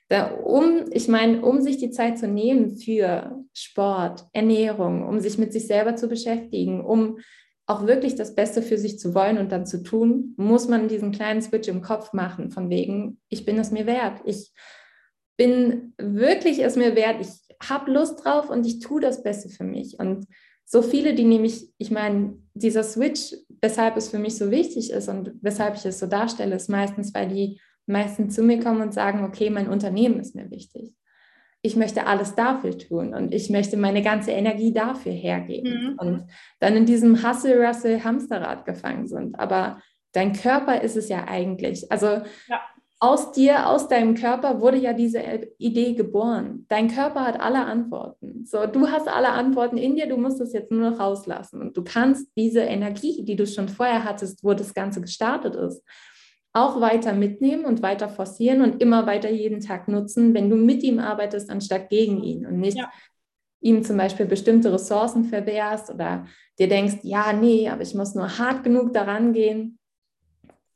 Da, um, ich meine, um sich die Zeit zu nehmen für Sport, Ernährung, um sich mit sich selber zu beschäftigen, um auch wirklich das Beste für sich zu wollen und dann zu tun, muss man diesen kleinen Switch im Kopf machen, von wegen, ich bin es mir wert. Ich bin wirklich es mir wert. Ich habe Lust drauf und ich tue das Beste für mich. Und so viele, die nämlich, ich meine, dieser Switch, weshalb es für mich so wichtig ist und weshalb ich es so darstelle, ist meistens, weil die meisten zu mir kommen und sagen, okay, mein Unternehmen ist mir wichtig ich möchte alles dafür tun und ich möchte meine ganze Energie dafür hergeben mhm. und dann in diesem Hustle-Russell-Hamsterrad gefangen sind. Aber dein Körper ist es ja eigentlich. Also ja. Aus dir, aus deinem Körper wurde ja diese Idee geboren. Dein Körper hat alle Antworten. So, du hast alle Antworten in dir, du musst es jetzt nur noch rauslassen und du kannst diese Energie, die du schon vorher hattest, wo das Ganze gestartet ist, auch weiter mitnehmen und weiter forcieren und immer weiter jeden Tag nutzen, wenn du mit ihm arbeitest, anstatt gegen ihn und nicht ja. ihm zum Beispiel bestimmte Ressourcen verwehrst oder dir denkst, ja, nee, aber ich muss nur hart genug daran gehen.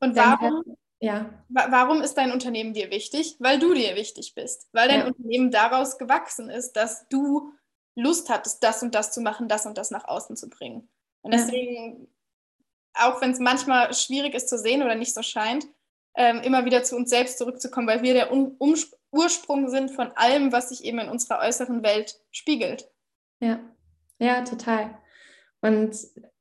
Und warum, ja. warum ist dein Unternehmen dir wichtig? Weil du dir wichtig bist, weil dein ja. Unternehmen daraus gewachsen ist, dass du Lust hattest, das und das zu machen, das und das nach außen zu bringen. Und deswegen auch wenn es manchmal schwierig ist zu sehen oder nicht so scheint, ähm, immer wieder zu uns selbst zurückzukommen, weil wir der um um Ursprung sind von allem, was sich eben in unserer äußeren Welt spiegelt. Ja, ja, total. Und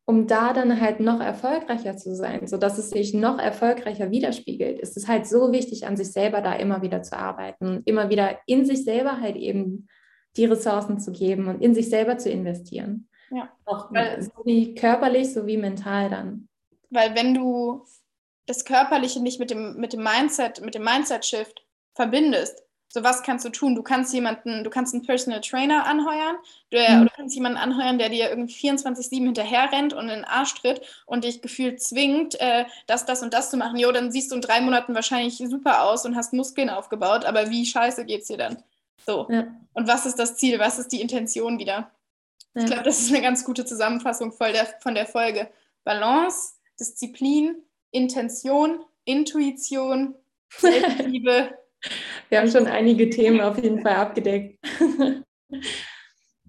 um da dann halt noch erfolgreicher zu sein, sodass es sich noch erfolgreicher widerspiegelt, ist es halt so wichtig, an sich selber da immer wieder zu arbeiten, immer wieder in sich selber halt eben die Ressourcen zu geben und in sich selber zu investieren. Ja. Auch weil, sowie körperlich sowie mental dann. Weil wenn du das Körperliche nicht mit dem, mit dem Mindset, mit dem Mindset-Shift verbindest, so was kannst du tun? Du kannst jemanden, du kannst einen Personal Trainer anheuern, du, mhm. oder du kannst jemanden anheuern, der dir irgendwie 24-7 hinterher rennt und in den Arsch tritt und dich gefühlt zwingt, äh, das, das und das zu machen. Jo, dann siehst du in drei Monaten wahrscheinlich super aus und hast Muskeln aufgebaut, aber wie scheiße geht's dir dann? So. Ja. Und was ist das Ziel? Was ist die Intention wieder? Ich glaube, das ist eine ganz gute Zusammenfassung von der, von der Folge. Balance, Disziplin, Intention, Intuition, Selbstliebe. Wir haben schon einige Themen auf jeden Fall abgedeckt.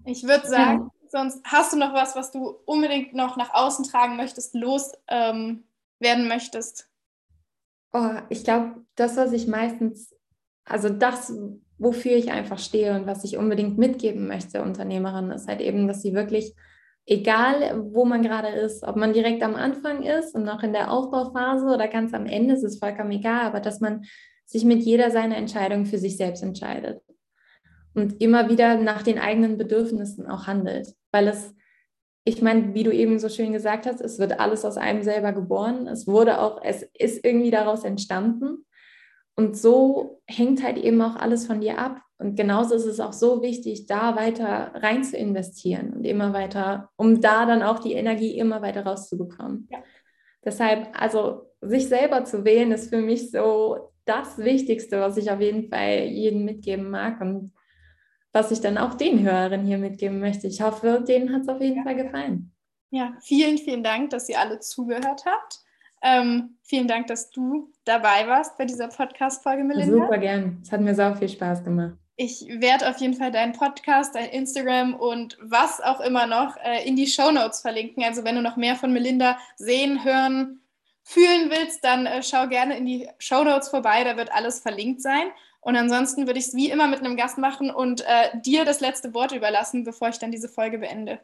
ich würde sagen, sonst hast du noch was, was du unbedingt noch nach außen tragen möchtest, loswerden ähm, möchtest? Oh, ich glaube, das, was ich meistens, also das, wofür ich einfach stehe und was ich unbedingt mitgeben möchte, Unternehmerin, ist halt eben, dass sie wirklich, egal wo man gerade ist, ob man direkt am Anfang ist und noch in der Aufbauphase oder ganz am Ende, ist es vollkommen egal, aber dass man sich mit jeder seiner Entscheidungen für sich selbst entscheidet und immer wieder nach den eigenen Bedürfnissen auch handelt, weil es ich meine, wie du eben so schön gesagt hast, es wird alles aus einem selber geboren. Es wurde auch, es ist irgendwie daraus entstanden. Und so hängt halt eben auch alles von dir ab. Und genauso ist es auch so wichtig, da weiter rein zu investieren und immer weiter, um da dann auch die Energie immer weiter rauszubekommen. Ja. Deshalb, also sich selber zu wählen, ist für mich so das Wichtigste, was ich auf jeden Fall jedem mitgeben mag und was ich dann auch den Hörerinnen hier mitgeben möchte. Ich hoffe, denen hat es auf jeden ja. Fall gefallen. Ja, vielen, vielen Dank, dass ihr alle zugehört habt. Ähm, vielen Dank, dass du dabei warst bei dieser Podcast-Folge, Melinda. Super gern. Es hat mir sehr viel Spaß gemacht. Ich werde auf jeden Fall deinen Podcast, dein Instagram und was auch immer noch äh, in die Show Notes verlinken. Also wenn du noch mehr von Melinda sehen, hören, fühlen willst, dann äh, schau gerne in die Show Notes vorbei. Da wird alles verlinkt sein. Und ansonsten würde ich es wie immer mit einem Gast machen und äh, dir das letzte Wort überlassen, bevor ich dann diese Folge beende.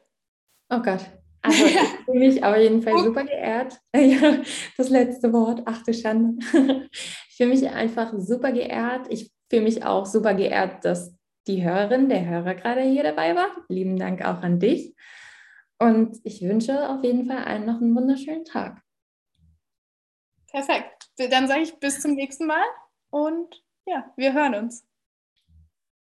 Oh Gott. Also ich fühle mich auf jeden Fall super geehrt. Ja, das letzte Wort, ach du Schande. Ich fühle mich einfach super geehrt. Ich fühle mich auch super geehrt, dass die Hörerin, der Hörer gerade hier dabei war. Lieben Dank auch an dich. Und ich wünsche auf jeden Fall allen noch einen wunderschönen Tag. Perfekt. Dann sage ich bis zum nächsten Mal und ja, wir hören uns.